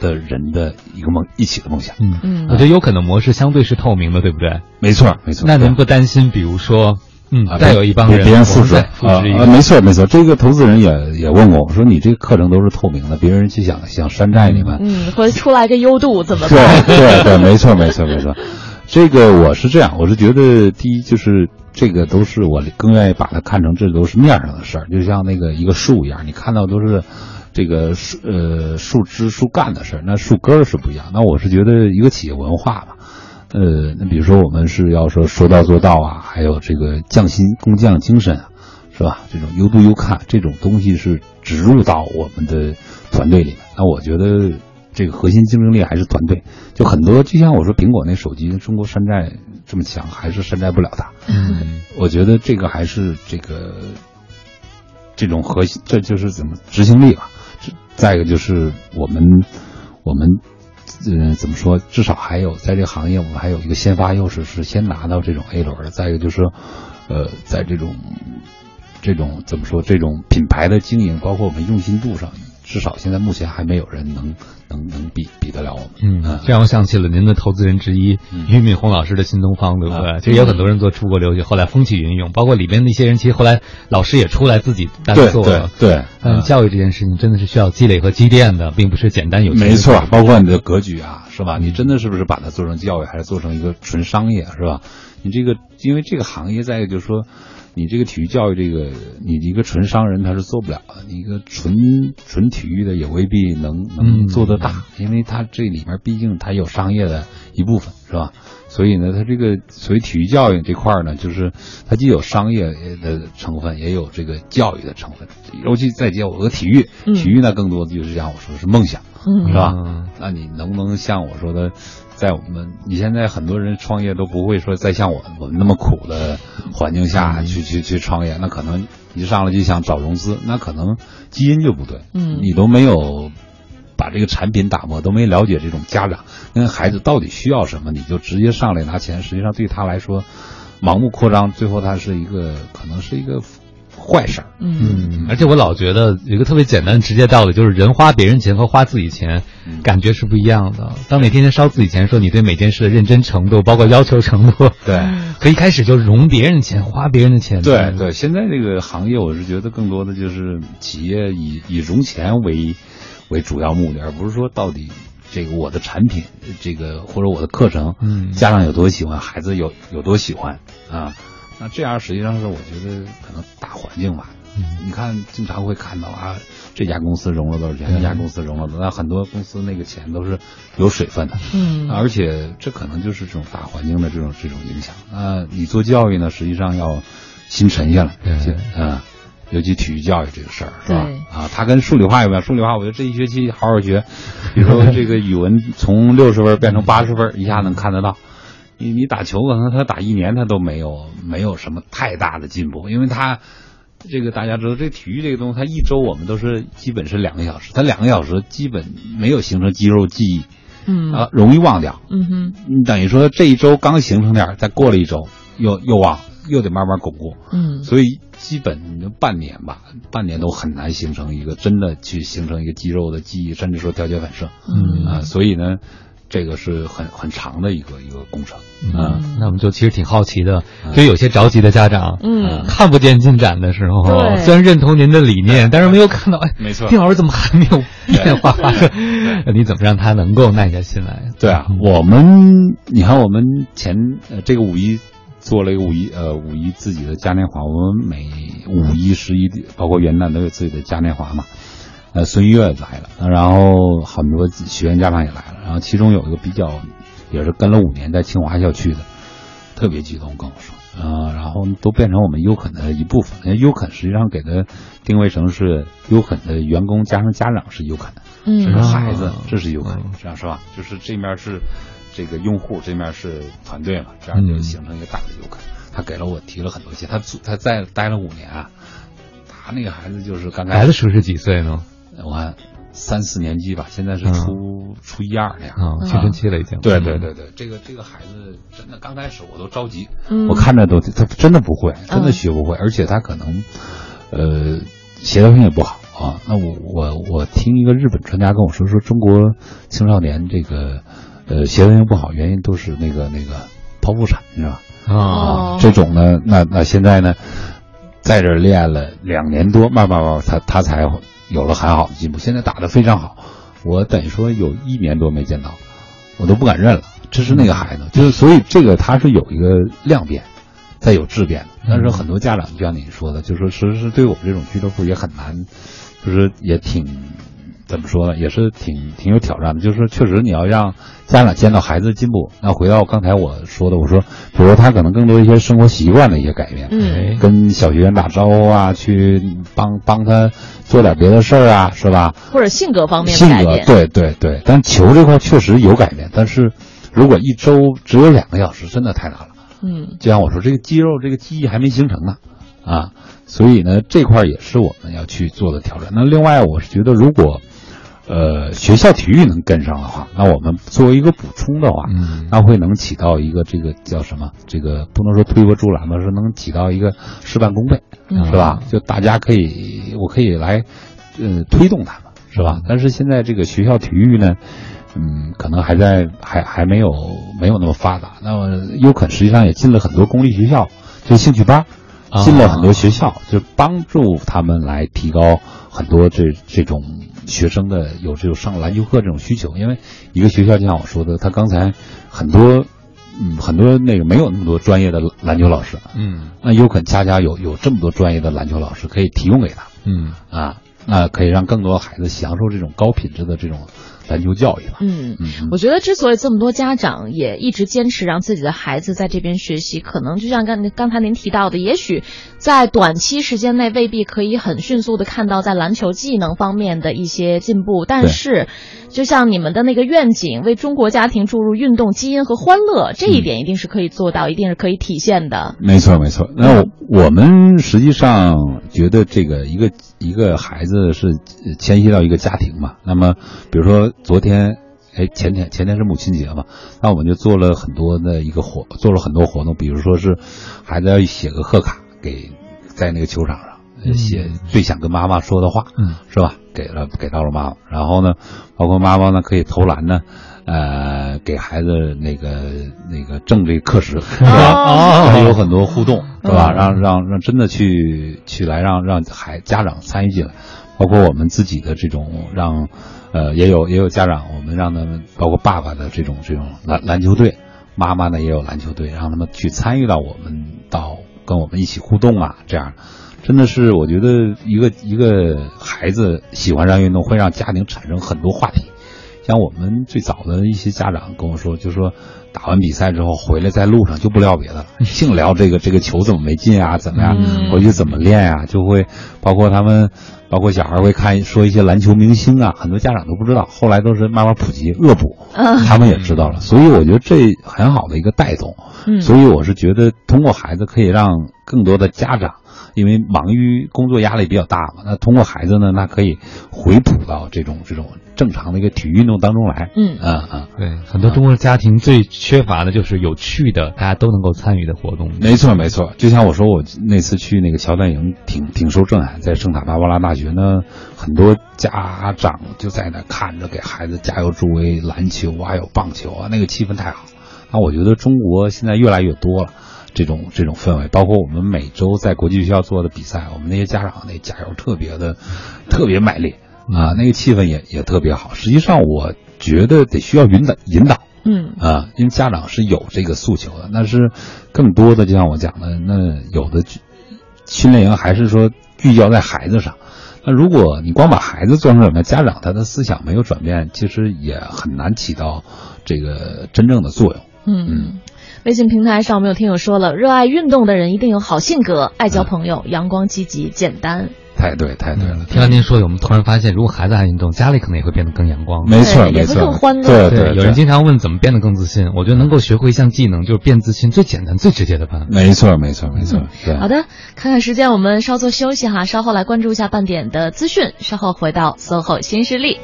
的人的一个梦一起的梦想。嗯嗯，我觉得有可能模式相对是透明的，对不对？没错，没错。那您不担心，比如说？嗯，再有一帮人别人复制啊，没错没错。这个投资人也也问过我说：“你这个课程都是透明的，别人去想想山寨你们，嗯，会出来个优度怎么办？”对对对，没错没错没错。这个我是这样，我是觉得第一就是这个都是我更愿意把它看成这都是面上的事儿，就像那个一个树一样，你看到都是这个树呃树枝树干的事儿，那树根儿是不一样。那我是觉得一个企业文化吧。呃，那比如说我们是要说说到做到啊，还有这个匠心工匠精神啊，是吧？这种优读优看这种东西是植入到我们的团队里面。那我觉得这个核心竞争力还是团队。就很多，就像我说苹果那手机，中国山寨这么强，还是山寨不了它。嗯，我觉得这个还是这个这种核心，这就是怎么执行力吧。再一个就是我们我们。嗯，怎么说？至少还有在这个行业，我们还有一个先发优势，是先拿到这种 A 轮。再一个就是，呃，在这种这种怎么说？这种品牌的经营，包括我们用心度上。至少现在目前还没有人能能能比比得了我们。嗯，这让我想起了您的投资人之一俞敏洪老师的新东方，对不对？其实有很多人做出国留学，后来风起云涌，包括里边那些人，其实后来老师也出来自己单做了。对对。嗯，教育这件事情真的是需要积累和积淀的，并不是简单有。没错，包括你的格局啊，是吧？你真的是不是把它做成教育，还是做成一个纯商业，是吧？你这个，因为这个行业，再一个就是说。你这个体育教育，这个你一个纯商人他是做不了的，你一个纯纯体育的也未必能能做得大，因为他这里面毕竟他有商业的一部分，是吧？所以呢，他这个所以体育教育这块呢，就是它既有商业的成分，也有这个教育的成分。尤其再结合体育，体育呢更多的就是像我说的是梦想，是吧？那你能不能像我说的？在我们，你现在很多人创业都不会说再像我我们那么苦的环境下去去去创业，那可能一上来就想找融资，那可能基因就不对。嗯，你都没有把这个产品打磨，都没了解这种家长跟孩子到底需要什么，你就直接上来拿钱，实际上对他来说，盲目扩张，最后他是一个可能是一个。坏事儿，嗯，而且我老觉得有一个特别简单直接道理，就是人花别人钱和花自己钱，感觉是不一样的。当你天天烧自己钱，说你对每件事的认真程度，包括要求程度，对，和一开始就融别人钱、花别人的钱，对对。现在这个行业，我是觉得更多的就是企业以以融钱为为主要目的，而不是说到底这个我的产品，这个或者我的课程，嗯，家长有多喜欢，孩子有有多喜欢啊。那这样实际上是我觉得可能大环境吧，你看经常会看到啊，这家公司融了多少钱，那家公司融了多，那很多公司那个钱都是有水分的，嗯，而且这可能就是这种大环境的这种这种影响。那你做教育呢，实际上要心沉下来，嗯，尤其体育教育这个事儿是吧？啊，它跟数理化有关，数理化我觉得这一学期好好学，比如说这个语文从六十分变成八十分，一下能看得到。你你打球可能他打一年他都没有没有什么太大的进步，因为他这个大家知道这体育这个东西，他一周我们都是基本是两个小时，他两个小时基本没有形成肌肉记忆，嗯啊容易忘掉，嗯哼，你等于说这一周刚形成点，再过了一周又又忘，又得慢慢巩固，嗯，所以基本就半年吧，半年都很难形成一个真的去形成一个肌肉的记忆，甚至说调节反射，嗯。啊，所以呢。这个是很很长的一个一个工程，嗯，那我们就其实挺好奇的，对有些着急的家长，嗯，看不见进展的时候，虽然认同您的理念，但是没有看到，哎，没错，丁老师怎么还没有变化？发生？你怎么让他能够耐下心来？对啊，我们你看，我们前呃这个五一做了一个五一呃五一自己的嘉年华，我们每五一十一包括元旦都有自己的嘉年华嘛。呃，孙悦来了，然后很多学员家长也来了，然后其中有一个比较，也是跟了五年在清华校区的，特别激动跟我说，呃，然后都变成我们优肯的一部分。因为优肯实际上给的定位成是优肯的员工加上家长是优肯，嗯，这是孩子，这是优肯，这样是吧？就是这面是这个用户，这面是团队嘛，这样就形成一个大的优肯。他给了我提了很多钱，他他在待了五年啊，他那个孩子就是刚孩子时候是几岁呢？我看三四年级吧，现在是初初一二那样。啊，青春期了已经。对对对对，这个这个孩子真的刚开始我都着急，嗯。我看着都他真的不会，真的学不会，而且他可能呃协调性也不好啊。那我我我听一个日本专家跟我说，说中国青少年这个呃协调性不好，原因都是那个那个剖腹产，你知道吧？啊，这种呢，那那现在呢，在这儿练了两年多，慢慢慢慢他他才有了很好的进步。现在打得非常好，我等于说有一年多没见到，我都不敢认了。这是那个孩子，就是所以这个他是有一个量变，再有质变的。但是很多家长就像你说的，就是说其实是对我们这种俱乐部也很难，就是也挺怎么说呢，也是挺挺有挑战的。就是确实你要让家长见到孩子的进步。那回到刚才我说的，我说，比如说他可能更多一些生活习惯的一些改变，嗯，跟小学员打招呼啊，去帮帮他做点别的事儿啊，是吧？或者性格方面性，格对对对，但球这块确实有改变，但是如果一周只有两个小时，真的太难了。嗯就像我说，这个肌肉这个记忆还没形成呢，啊，所以呢，这块也是我们要去做的挑战。那另外，我是觉得如果呃学校体育能跟上的话，那我们作为一个补充的话，嗯，那会能起到一个这个叫什么？这个不能说推波助澜吧，是能起到一个事半功倍，嗯是吧？就大家可以，我可以来呃推动他们，是吧？但是现在这个学校体育呢？嗯，可能还在还还没有没有那么发达。那么优肯实际上也进了很多公立学校，就兴趣班，啊进了很多学校，就帮助他们来提高很多这这种学生的有这种上篮球课这种需求。因为一个学校就像我说的，他刚才很多嗯很多那个没有那么多专业的篮球老师，嗯那优肯恰恰有有这么多专业的篮球老师可以提供给他嗯啊，那可以让更多的孩子享受这种高品质的这种篮球教育吧。嗯，嗯我觉得之所以这么多家长也一直坚持让自己的孩子在这边学习，可能就像刚刚才您提到的，也许在短期时间内未必可以很迅速的看到在篮球技能方面的一些进步，但是就像你们的那个愿景，为中国家庭注入运动基因和欢乐，这一点一定是可以做到，一定是可以体现的。没错，没错。那我我们实际上觉得这个一个一个孩子是呃迁徙到一个家庭嘛。那么，比如说昨天，哎，前天前天是母亲节嘛，那我们就做了很多的一个活，做了很多活动，比如说是孩子要写个贺卡给在那个球场上。呃写最想跟妈妈说的话，嗯，是吧？给了给到了妈妈，然后呢，包括妈妈呢可以投篮呢，呃，给孩子那个那个挣这个课时，是吧？还 有很多互动，是吧？让让让真的去去来让让孩家长参与进来，包括我们自己的这种让，呃，也有也有家长，我们让他们包括爸爸的这种这种篮篮球队，妈妈呢也有篮球队，让他们去参与到我们到跟我们一起互动啊，这样。真的是，我觉得一个一个孩子喜欢上运动，会让家庭产生很多话题。像我们最早的一些家长跟我说，就说打完比赛之后回来在路上就不聊别的了，净聊这个这个球怎么没进啊，怎么样，嗯回去怎么练啊，就会包括他们，包括小孩会看说一些篮球明星啊，很多家长都不知道，后来都是慢慢普及恶补，嗯他们也知道了，所以我觉得这很好的一个带动。嗯所以我是觉得通过孩子可以让更多的家长。因为忙于工作压力比较大嘛，那通过孩子呢，那可以回补到这种这种正常的一个体育运动当中来。嗯啊啊，对，很多中国家庭最缺乏的就是有趣的，大家都能够参与的活动。没错没错，就像我说，我那次去那个乔丹营，挺挺受震撼，在圣塔芭芭拉大学呢，很多家长就在那看着，给孩子加油助威，篮球啊，还有棒球啊，那个气氛太好。那我觉得中国现在越来越多了。这种这种氛围，包括我们每周在国际学校做的比赛，我们那些家长那加油特别的特别卖力啊，那个气氛也也特别好。实际上，我觉得得需要引导引导，嗯啊，因为家长是有这个诉求的，但是更多的就像我讲的，那有的训练营还是说聚焦在孩子上。那如果你光把孩子做成什么，家长他的思想没有转变，其实也很难起到这个真正的作用。嗯。微信平台上，我们有听友说了，热爱运动的人一定有好性格，爱交朋友，阳光积极，简单。太对，太对了。嗯听完您说的，我们突然发现，如果孩子爱运动，家里可能也会变得更阳光。没错，没错，也会更欢乐对对，有人经常问怎么变得更自信，我觉得能够学会一项技能，就是变自信最简单、最直接的办法。没错，没错，没错。对，好的，看看时间，我们稍作休息哈，稍后来关注一下半点的资讯，稍后回到 SOHO 新势力。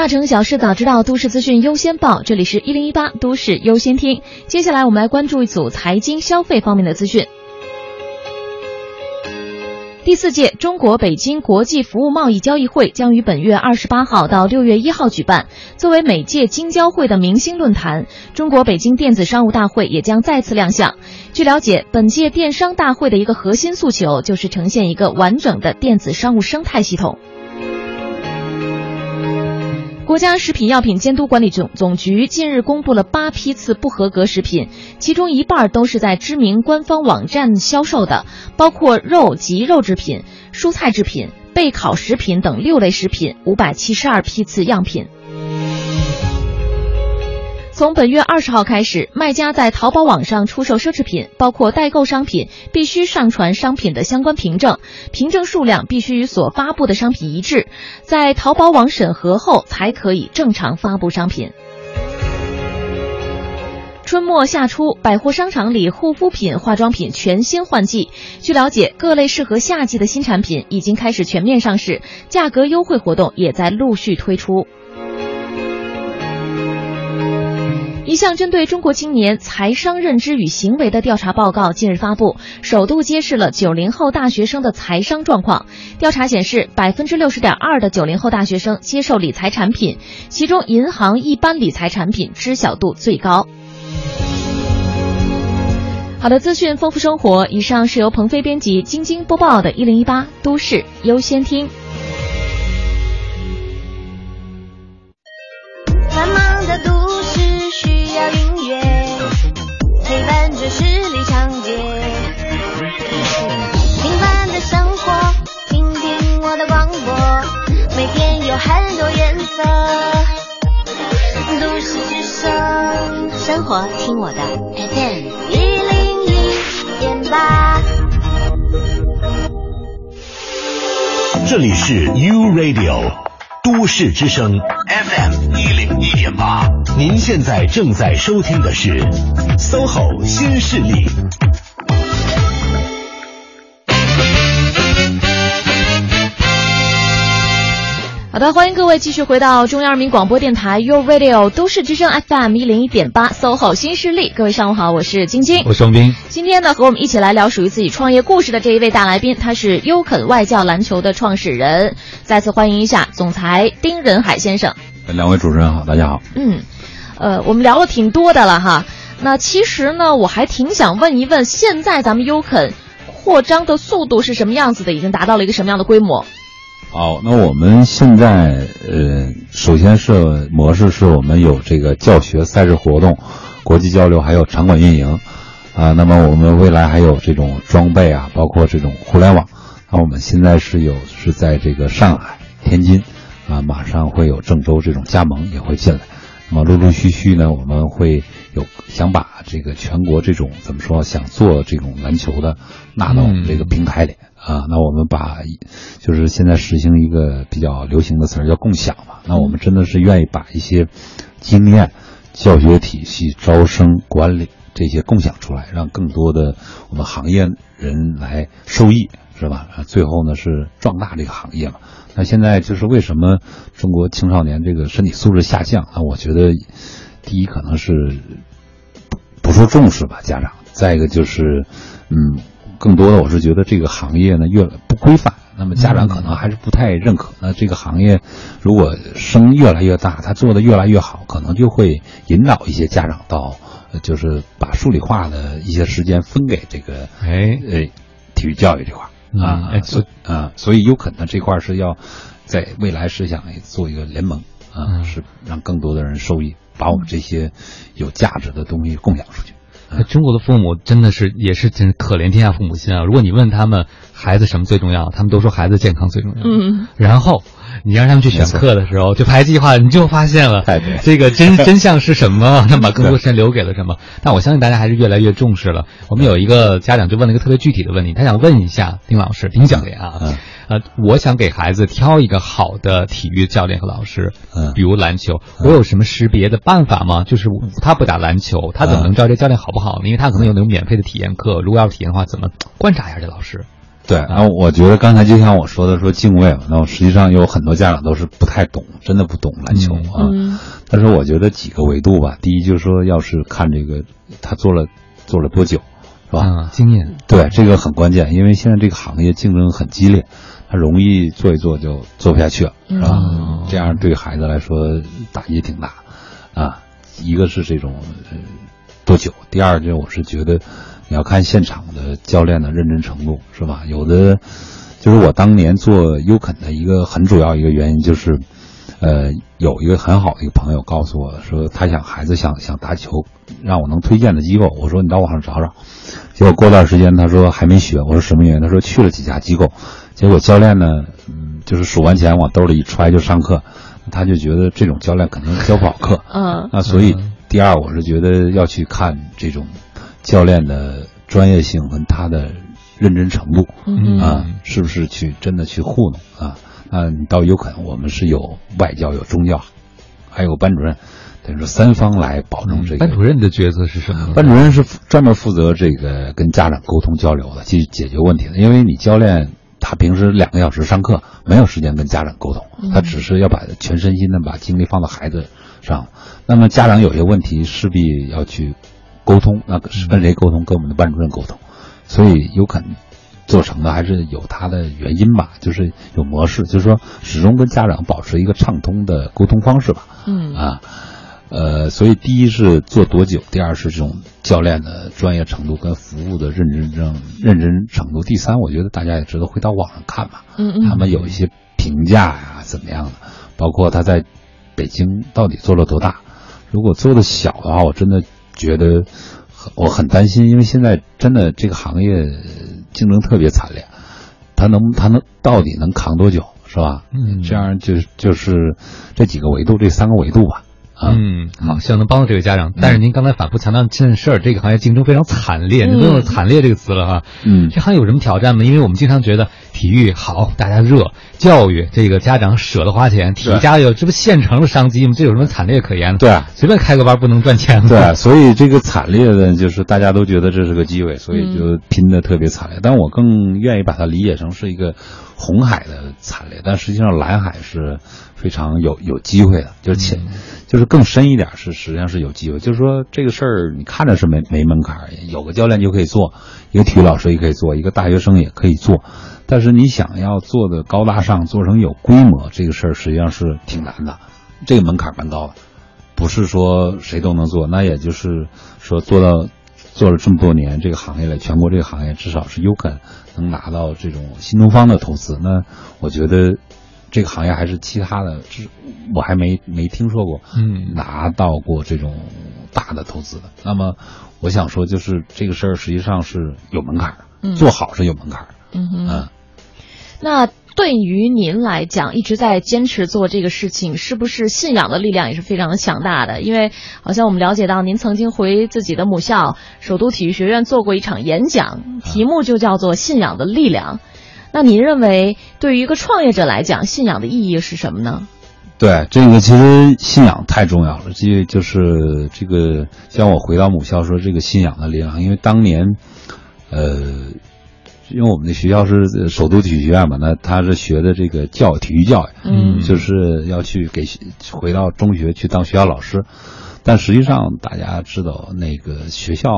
大城小事早知道，都市资讯优先报。这里是一零一八都市优先听。接下来我们来关注一组财经消费方面的资讯。第四届中国北京国际服务贸易交易会将于本月二十八号到六月一号举办。作为每届京交会的明星论坛，中国北京电子商务大会也将再次亮相。据了解，本届电商大会的一个核心诉求就是呈现一个完整的电子商务生态系统。国家食品药品监督管理总总局近日公布了八批次不合格食品，其中一半都是在知名官方网站销售的，包括肉及肉制品、蔬菜制品、焙烤食品等六类食品，五百七十二批次样品。从本月二十号开始，卖家在淘宝网上出售奢侈品，包括代购商品，必须上传商品的相关凭证，凭证数量必须与所发布的商品一致，在淘宝网审核后才可以正常发布商品。春末夏初，百货商场里护肤品、化妆品全新换季。据了解，各类适合夏季的新产品已经开始全面上市，价格优惠活动也在陆续推出。一项针对中国青年财商认知与行为的调查报告近日发布，首度揭示了九零后大学生的财商状况。调查显示，百分之六十点二的九零后大学生接受理财产品，其中银行一般理财产品知晓度最高。好的，资讯丰富生活。以上是由鹏飞编辑、晶晶播报的《一零一八都市优先听》。需要音乐陪伴着十里长街，平凡的生活，听听我的广播，每天有很多颜色。都市之声，生活听我的 FM 一零一点八。这里是 U Radio 都市之声 FM 一零一点八，您现在正在收听的是 SOHO 新势力。好的，欢迎各位继续回到中央人民广播电台 u Radio 都市之声 FM 一零一点八 SOHO 新势力。各位上午好，我是晶晶，我是王斌。今天呢，和我们一起来聊属于自己创业故事的这一位大来宾，他是优肯外教篮球的创始人。再次欢迎一下总裁丁仁海先生。两位主持人好，大家好。嗯，呃，我们聊了挺多的了哈。那其实呢，我还挺想问一问，现在咱们优肯扩张的速度是什么样子的？已经达到了一个什么样的规模？好，那我们现在呃，首先是模式是我们有这个教学、赛事活动、国际交流，还有场馆运营啊。那么我们未来还有这种装备啊，包括这种互联网。那我们现在是有是在这个上海、天津啊，马上会有郑州这种加盟也会进来。那么陆陆续续呢，我们会有想把这个全国这种怎么说，想做这种篮球的纳到我们这个平台里。啊，那我们把就是现在实行一个比较流行的词儿叫共享嘛。那我们真的是愿意把一些经验、教学体系、招生管理这些共享出来，让更多的我们行业人来受益，是吧？最后呢是壮大这个行业嘛。那现在就是为什么中国青少年这个身体素质下降？那我觉得第一可能是不受重视吧，家长；再一个就是嗯。更多的，我是觉得这个行业呢越不规范，那么家长可能还是不太认可。那这个行业如果声越来越大，他做的越来越好，可能就会引导一些家长到，就是把数理化的一些时间分给这个哎呃体育教育这块啊，哎所啊，所以有可能这块是要在未来是想做一个联盟啊，是让更多的人受益，把我们这些有价值的东西共享出去。中国的父母真的是也是真可怜天下父母心啊！如果你问他们孩子什么最重要，他们都说孩子健康最重要。嗯，然后你让他们去选课的时候，就排计划，你就发现了这个真 真相是什么，他把更多时间留给了什么？但我相信大家还是越来越重视了。我们有一个家长就问了一个特别具体的问题，他想问一下丁老师、丁教练啊。呃，我想给孩子挑一个好的体育教练和老师，嗯，比如篮球，我有什么识别的办法吗？就是他不打篮球，他怎么能知道这教练好不好呢？因为他可能有那种免费的体验课，如果要体验的话，怎么观察一下这老师？对，然后我觉得刚才就像我说的，说敬畏嘛，那我实际上有很多家长都是不太懂，真的不懂篮球啊。嗯但是我觉得几个维度吧，第一就是说，要是看这个他做了做了多久，是吧？啊，经验。对，这个很关键，因为现在这个行业竞争很激烈，他容易做一做就做不下去了，是吧？嗯这样对孩子来说打击挺大啊。一个是这种、呃、多久，第二就我是觉得你要看现场的教练的认真程度，是吧？有的就是我当年做优肯的一个很主要一个原因就是。呃，有一个很好的一个朋友告诉我说，他想孩子想想打球，让我能推荐的机构。我说你到网上找找。结果过段时间他说还没学，我说什么原因？他说去了几家机构，结果教练呢，嗯，就是数完钱往兜里一揣就上课，他就觉得这种教练肯定教不好课。嗯，那所以第二，我是觉得要去看这种教练的专业性和他的认真程度，嗯啊，是不是去真的去糊弄啊？啊，你到优肯，我们是有外教、有中教，还有班主任，等于说三方来保证这个。班主任的角色是什么？班主任是专门负责这个跟家长沟通交流的，去解决问题的。因为你教练他平时两个小时上课，没有时间跟家长沟通，他只是要把全身心的把精力放到孩子上。那么家长有些问题势必要去沟通，那是跟谁沟通？跟我们的班主任沟通。所以有可能。做成的还是有它的原因吧，就是有模式，就是说始终跟家长保持一个畅通的沟通方式吧。嗯啊，呃，所以第一是做多久，第二是这种教练的专业程度跟服务的认真正认真程度，第三我觉得大家也知道会到网上看吧。嗯嗯，他们有一些评价呀、啊，怎么样的，包括他在北京到底做了多大，如果做的小的话，我真的觉得我很担心，因为现在真的这个行业。竞争特别惨烈，他能他能到底能扛多久是吧？嗯，这样就就是这几个维度，这三个维度吧。啊、嗯，好，希望能帮到这位家长。但是您刚才反复强调这件事儿，这个行业竞争非常惨烈，您都用“惨烈”这个词了哈。嗯，这行业有什么挑战吗？因为我们经常觉得体育好，大家热；教育这个家长舍得花钱，体育家有这不现成的商机吗？这有什么惨烈可言？对，随便开个班不能赚钱吗？对，所以这个惨烈的，就是大家都觉得这是个机会，所以就拼的特别惨烈。但我更愿意把它理解成是一个红海的惨烈，但实际上蓝海是非常有有机会的，就是浅。就是更深一点是，实际上是有机会。就是说这个事儿，你看着是没没门槛儿，有个教练就可以做，一个体育老师也可以做，一个大学生也可以做。但是你想要做的高大上，做成有规模，这个事儿实际上是挺难的，这个门槛蛮高的，不是说谁都能做。那也就是说做到做了这么多年这个行业了，全国这个行业至少是优肯能拿到这种新东方的投资。那我觉得。这个行业还是其他的，我还没没听说过，嗯，拿到过这种大的投资的。那么，我想说，就是这个事儿实际上是有门槛，嗯、做好是有门槛，嗯哼。嗯，那对于您来讲，一直在坚持做这个事情，是不是信仰的力量也是非常的强大的？因为好像我们了解到，您曾经回自己的母校首都体育学院做过一场演讲，题目就叫做“信仰的力量”。那您认为，对于一个创业者来讲，信仰的意义是什么呢？对，这个其实信仰太重要了。这就是这个，像我回到母校说，这个信仰的力量。因为当年，呃，因为我们的学校是首都体育学院嘛，那他是学的这个教体育教育，嗯，就是要去给回到中学去当学校老师。但实际上，大家知道，那个学校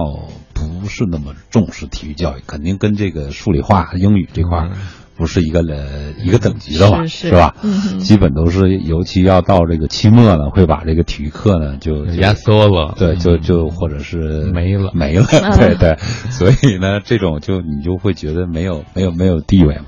不是那么重视体育教育，肯定跟这个数理化、英语这块不是一个呃一个等级的嘛，是吧？嗯，基本都是，尤其要到这个期末呢，会把这个体育课呢就压缩了，对，就就或者是没了，没了，对对。所以呢，这种就你就会觉得没有没有没有地位嘛。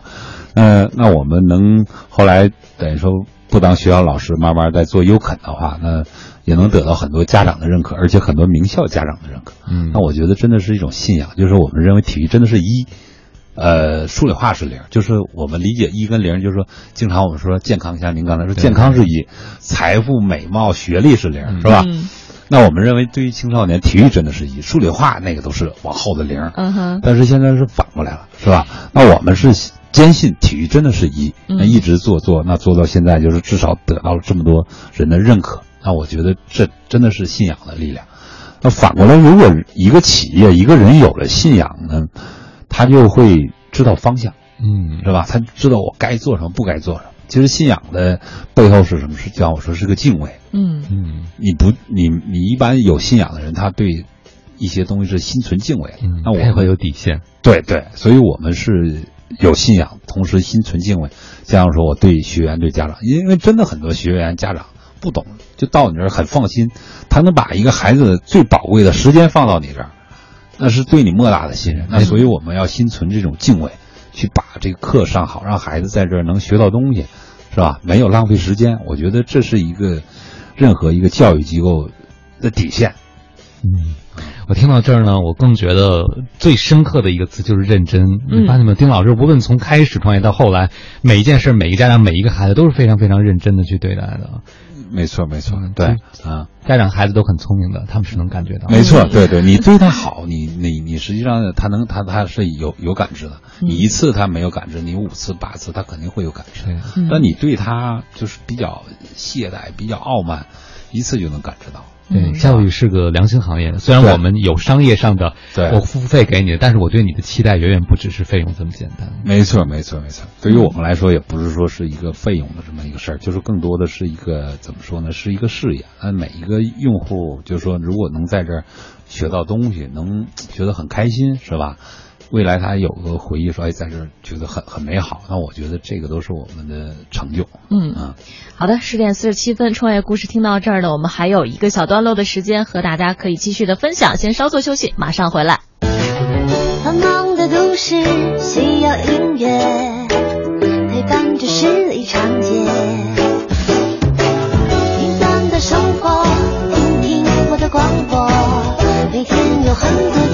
那那我们能后来等于说不当学校老师，慢慢在做优肯的话，那。也能得到很多家长的认可，而且很多名校家长的认可。嗯，那我觉得真的是一种信仰，就是我们认为体育真的是一，呃，数理化是零，就是我们理解一跟零，就是说经常我们说健康，像您刚才说健康是一，财富、美貌、学历是零，是吧？嗯。那我们认为对于青少年，体育真的是一，数理化那个都是往后的零。嗯哼。但是现在是反过来了，是吧？那我们是坚信体育真的是一，那一直做做，那做到现在就是至少得到了这么多人的认可。那我觉得这真的是信仰的力量。那反过来，如果一个企业、一个人有了信仰呢，他就会知道方向，嗯，是吧？他知道我该做什么，不该做什么。其实信仰的背后是什么？是就像我说，是个敬畏。嗯嗯，你不，你你一般有信仰的人，他对一些东西是心存敬畏的。嗯，那我会有底线。对对，所以我们是有信仰，同时心存敬畏。像说我对学员、对家长，因为真的很多学员、家长不懂，就到你这儿很放心，他能把一个孩子最宝贵的时间放到你这儿，那是对你莫大的信任。那所以我们要心存这种敬畏。去把这个课上好，让孩子在这儿能学到东西，是吧？没有浪费时间，我觉得这是一个任何一个教育机构的底线。嗯，我听到这儿呢，我更觉得最深刻的一个词就是认真。你发现没有？丁老师无论从开始创业到后来，每一件事、每一个家长、每一个孩子都是非常非常认真的去对待的。没错，没错，对，啊，家长孩子都很聪明的，他们是能感觉到。没错，对对，你对他好，你你你实际上他能他他是有有感知的。你一次他没有感知，你五次八次他肯定会有感知。但你对他就是比较懈怠、比较傲慢，一次就能感知到。对，教育是个良心行业，虽然我们有商业上的对我付费给你的，但是我对你的期待远远不只是费用这么简单。没错，没错，没错。对于我们来说，也不是说是一个费用的这么一个事儿，就是更多的是一个怎么说呢？是一个事业。那每一个用户，就是说，如果能在这儿学到东西，能学得很开心，是吧？未来他有个回忆说，哎，在这儿觉得很很美好。那我觉得这个都是我们的成就。嗯啊，好的，十点四十七分，创业故事听到这儿呢，我们还有一个小段落的时间和大家可以继续的分享，先稍作休息，马上回来。繁忙的都市需要音乐陪伴着十里长街，平淡的生活，听听我的广播，每天有很多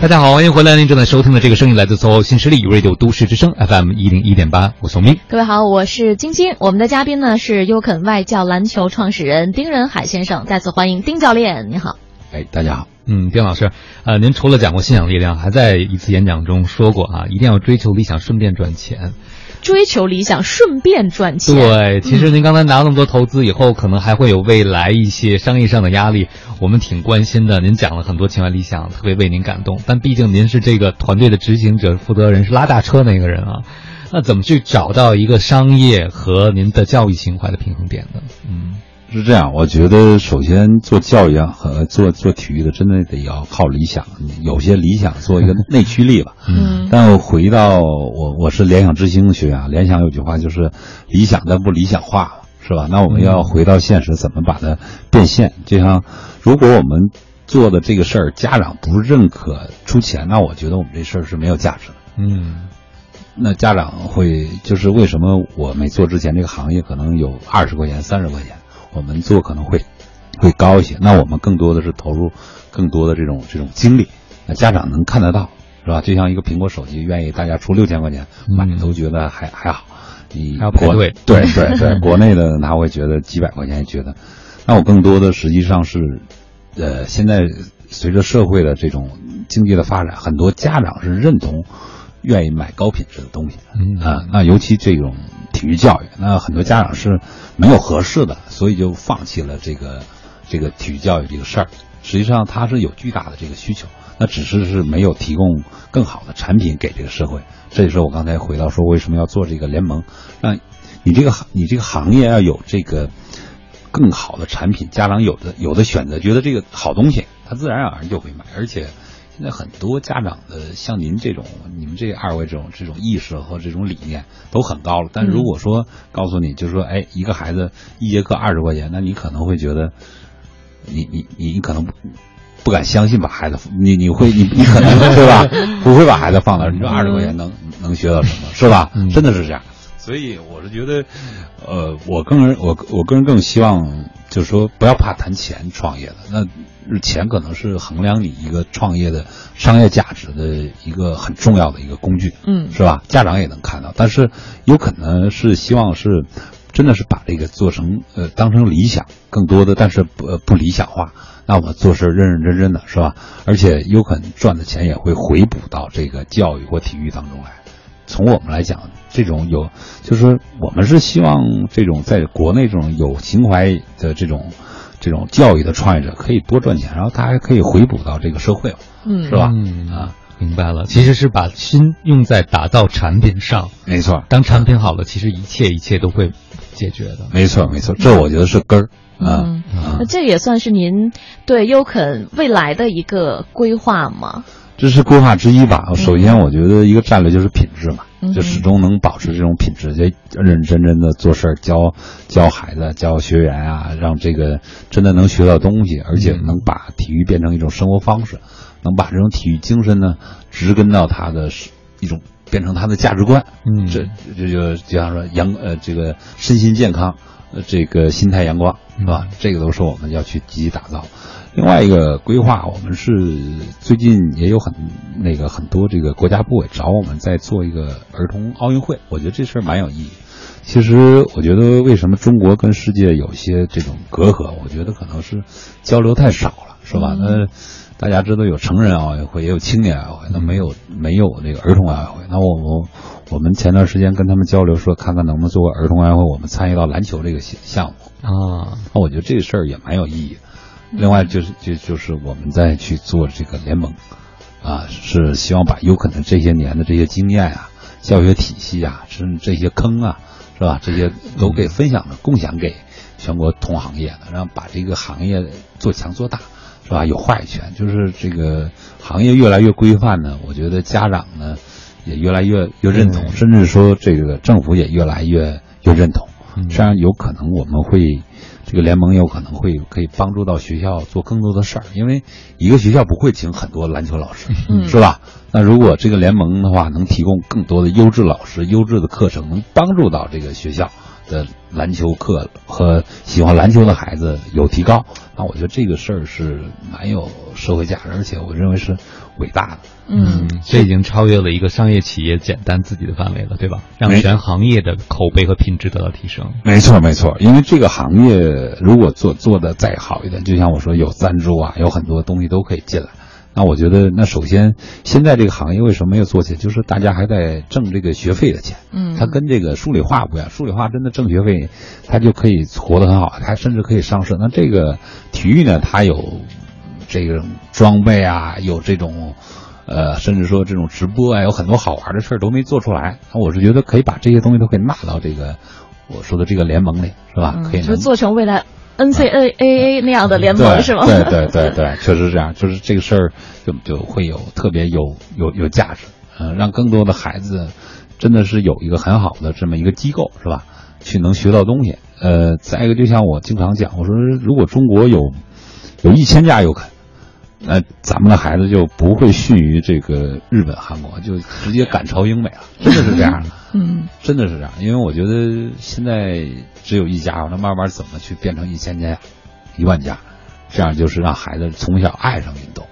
大家好，欢迎回来！您正在收听的这个声音来自 SOHO 新势力 Radio 都市之声 FM 一零一点八，我宋明。各位好，我是晶晶。我们的嘉宾呢是优肯外教篮球创始人丁仁海先生，再次欢迎丁教练，你好。哎，大家好。嗯，丁老师，呃，您除了讲过信仰力量，还在一次演讲中说过啊，一定要追求理想，顺便赚钱。追求理想，顺便赚钱。对，其实您刚才拿了那么多投资以后，可能还会有未来一些商业上的压力，我们挺关心的。您讲了很多情怀理想，特别为您感动。但毕竟您是这个团队的执行者、负责人，是拉大车那个人啊。那怎么去找到一个商业和您的教育情怀的平衡点呢？嗯。是这样，我觉得首先做教育啊和做做体育的，真的得要靠理想，有些理想做一个内驱力吧。嗯。但我回到我我是联想之星的学员啊，联想有句话就是理想但不理想化，是吧？那我们要回到现实，怎么把它变现？就像如果我们做的这个事儿，家长不认可出钱，那我觉得我们这事儿是没有价值的。嗯。那家长会就是为什么我没做之前这个行业可能有二十块钱、三十块钱？我们做可能会会高一些，那我们更多的是投入更多的这种这种精力，那家长能看得到，是吧？就像一个苹果手机，愿意大家出六千块钱买，都觉得还还好。你还要排队，对对对，国内的他会觉得几百块钱觉得，那我更多的实际上是，呃，现在随着社会的这种经济的发展，很多家长是认同愿意买高品质的东西，嗯啊，那尤其这种体育教育，那很多家长是。没有合适的，所以就放弃了这个这个体育教育这个事儿。实际上，它是有巨大的这个需求，那只是是没有提供更好的产品给这个社会。这也是我刚才回到说，为什么要做这个联盟？让你这个你这个行业要有这个更好的产品，家长有的有的选择，觉得这个好东西，他自然而然就会买。而且现在很多家长的像您这种，你们这二位这种这种意识和这种理念都很高了。但如果说告诉你，就是说，哎，一个孩子一节课二十块钱，那你可能会觉得，你你你可能不敢相信把孩子，你你会你你可能对吧？不会把孩子放那儿。你说二十块钱能能学到什么？是吧？真的是这样。所以我是觉得，呃，我个人我我个人更希望就是说不要怕谈钱创业的，那钱可能是衡量你一个创业的商业价值的一个很重要的一个工具，嗯，是吧？家长也能看到，但是有可能是希望是真的是把这个做成呃当成理想，更多的但是不呃不理想化。那我们做事认认真真的是吧？而且有可能赚的钱也会回补到这个教育或体育当中来。从我们来讲，这种有就是我们是希望这种在国内这种有情怀的这种这种教育的创业者可以多赚钱，然后他还可以回补到这个社会，嗯，是吧？嗯啊，明白了，其实是把心用在打造产品上，没错。当产品好了，其实一切一切都会解决的。没错，没错，这我觉得是根儿。嗯，那这也算是您对优肯未来的一个规划吗？这是规划之一吧。首先，我觉得一个战略就是品质嘛，嗯、就始终能保持这种品质，就认认真真的做事儿，教教孩子、教学员啊，让这个真的能学到东西，而且能把体育变成一种生活方式，能把这种体育精神呢植根到他的一种变成他的价值观。嗯，这这就就像说阳呃这个身心健康。呃，这个心态阳光是吧？这个都是我们要去积极打造。另外一个规划，我们是最近也有很那个很多这个国家部委找我们在做一个儿童奥运会，我觉得这事儿蛮有意义。其实我觉得为什么中国跟世界有些这种隔阂，我觉得可能是交流太少了，是吧？那大家知道有成人奥运会，也有青年奥运会，那没有没有那个儿童奥运会。那我们我们前段时间跟他们交流说，看看能不能做个儿童奥运会，我们参与到篮球这个项目啊。那我觉得这事儿也蛮有意义的。另外就是就就是我们再去做这个联盟，啊，是希望把有可能这些年的这些经验啊、教学体系啊，甚至这些坑啊，是吧？这些都给分享的、共享给全国同行业的，然后把这个行业做强做大。是吧？有话语权，就是这个行业越来越规范呢。我觉得家长呢也越来越越认同，甚至说这个政府也越来越越认同。这样有可能我们会这个联盟有可能会可以帮助到学校做更多的事儿，因为一个学校不会请很多篮球老师，嗯、是吧？那如果这个联盟的话，能提供更多的优质老师、优质的课程，能帮助到这个学校的篮球课和喜欢篮球的孩子有提高。那我觉得这个事儿是蛮有社会价值，而且我认为是伟大的。嗯，这已经超越了一个商业企业简单自己的范围了，对吧？让全行业的口碑和品质得到提升。没错，没错。因为这个行业如果做做的再好一点，就像我说，有赞助啊，有很多东西都可以进来。那我觉得，那首先，现在这个行业为什么没有做起来？就是大家还在挣这个学费的钱。嗯，它跟这个数理化不一样，数理化真的挣学费，它就可以活得很好，它甚至可以上市。那这个体育呢，它有这个装备啊，有这种。呃，甚至说这种直播啊，有很多好玩的事儿都没做出来。那我是觉得可以把这些东西都可以纳到这个我说的这个联盟里，是吧？嗯、可以就做成未来 NCAA 那样的联盟、对是吗？对对对对，确实是这样。就是这个事儿就就会有特别有有有价值，嗯、呃，让更多的孩子真的是有一个很好的这么一个机构，是吧？去能学到东西。呃，再一个，就像我经常讲，我说如果中国有有一千家有肯。那咱们的孩子就不会逊于这个日本、韩国，就直接赶超英美了，真的是这样的，嗯，真的是这样。因为我觉得现在只有一家，那慢慢怎么去变成一千家、一万家，这样就是让孩子从小爱上运动，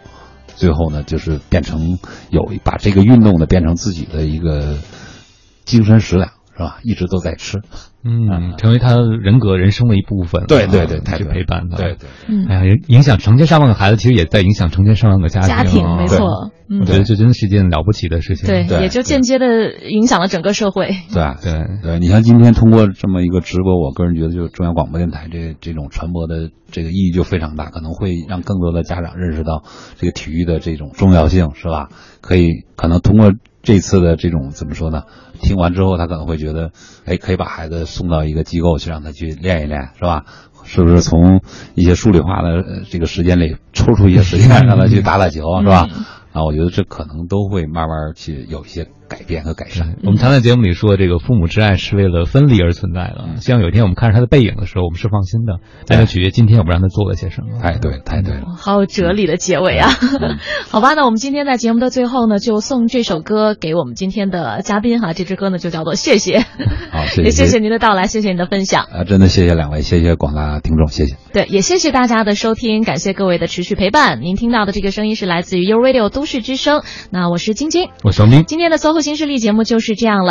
最后呢，就是变成有把这个运动呢变成自己的一个精神食粮，是吧？一直都在吃。嗯，成为他人格、人生的一部分。对对对，去陪伴他。对对。嗯，哎呀，影响成千上万个孩子，其实也在影响成千上万个家庭。家庭没错。我觉得这真的是一件了不起的事情。对，也就间接的影响了整个社会。对对对，你像今天通过这么一个直播，我个人觉得，就中央广播电台这这种传播的这个意义就非常大，可能会让更多的家长认识到这个体育的这种重要性，是吧？可以可能通过。这次的这种怎么说呢？听完之后，他可能会觉得，哎，可以把孩子送到一个机构去，让他去练一练，是吧？是不是从一些数理化的这个时间里抽出一些时间，让他去打打球，是吧？啊，我觉得这可能都会慢慢去有一些改变和改善。我们常在节目里说，这个父母之爱是为了分离而存在的。希望有一天我们看着他的背影的时候，我们是放心的。但是取决今天我们让他做了些什么。太对，太对了，好有哲理的结尾啊！好吧，那我们今天在节目的最后呢，就送这首歌给我们今天的嘉宾哈。这支歌呢就叫做《谢谢》。好，谢谢，也谢谢您的到来，谢谢您的分享。啊，真的谢谢两位，谢谢广大听众，谢谢。对，也谢谢大家的收听，感谢各位的持续陪伴。您听到的这个声音是来自于 U Radio 都市之声。那我是晶晶，我是王斌。今天的搜复兴势力节目就是这样了。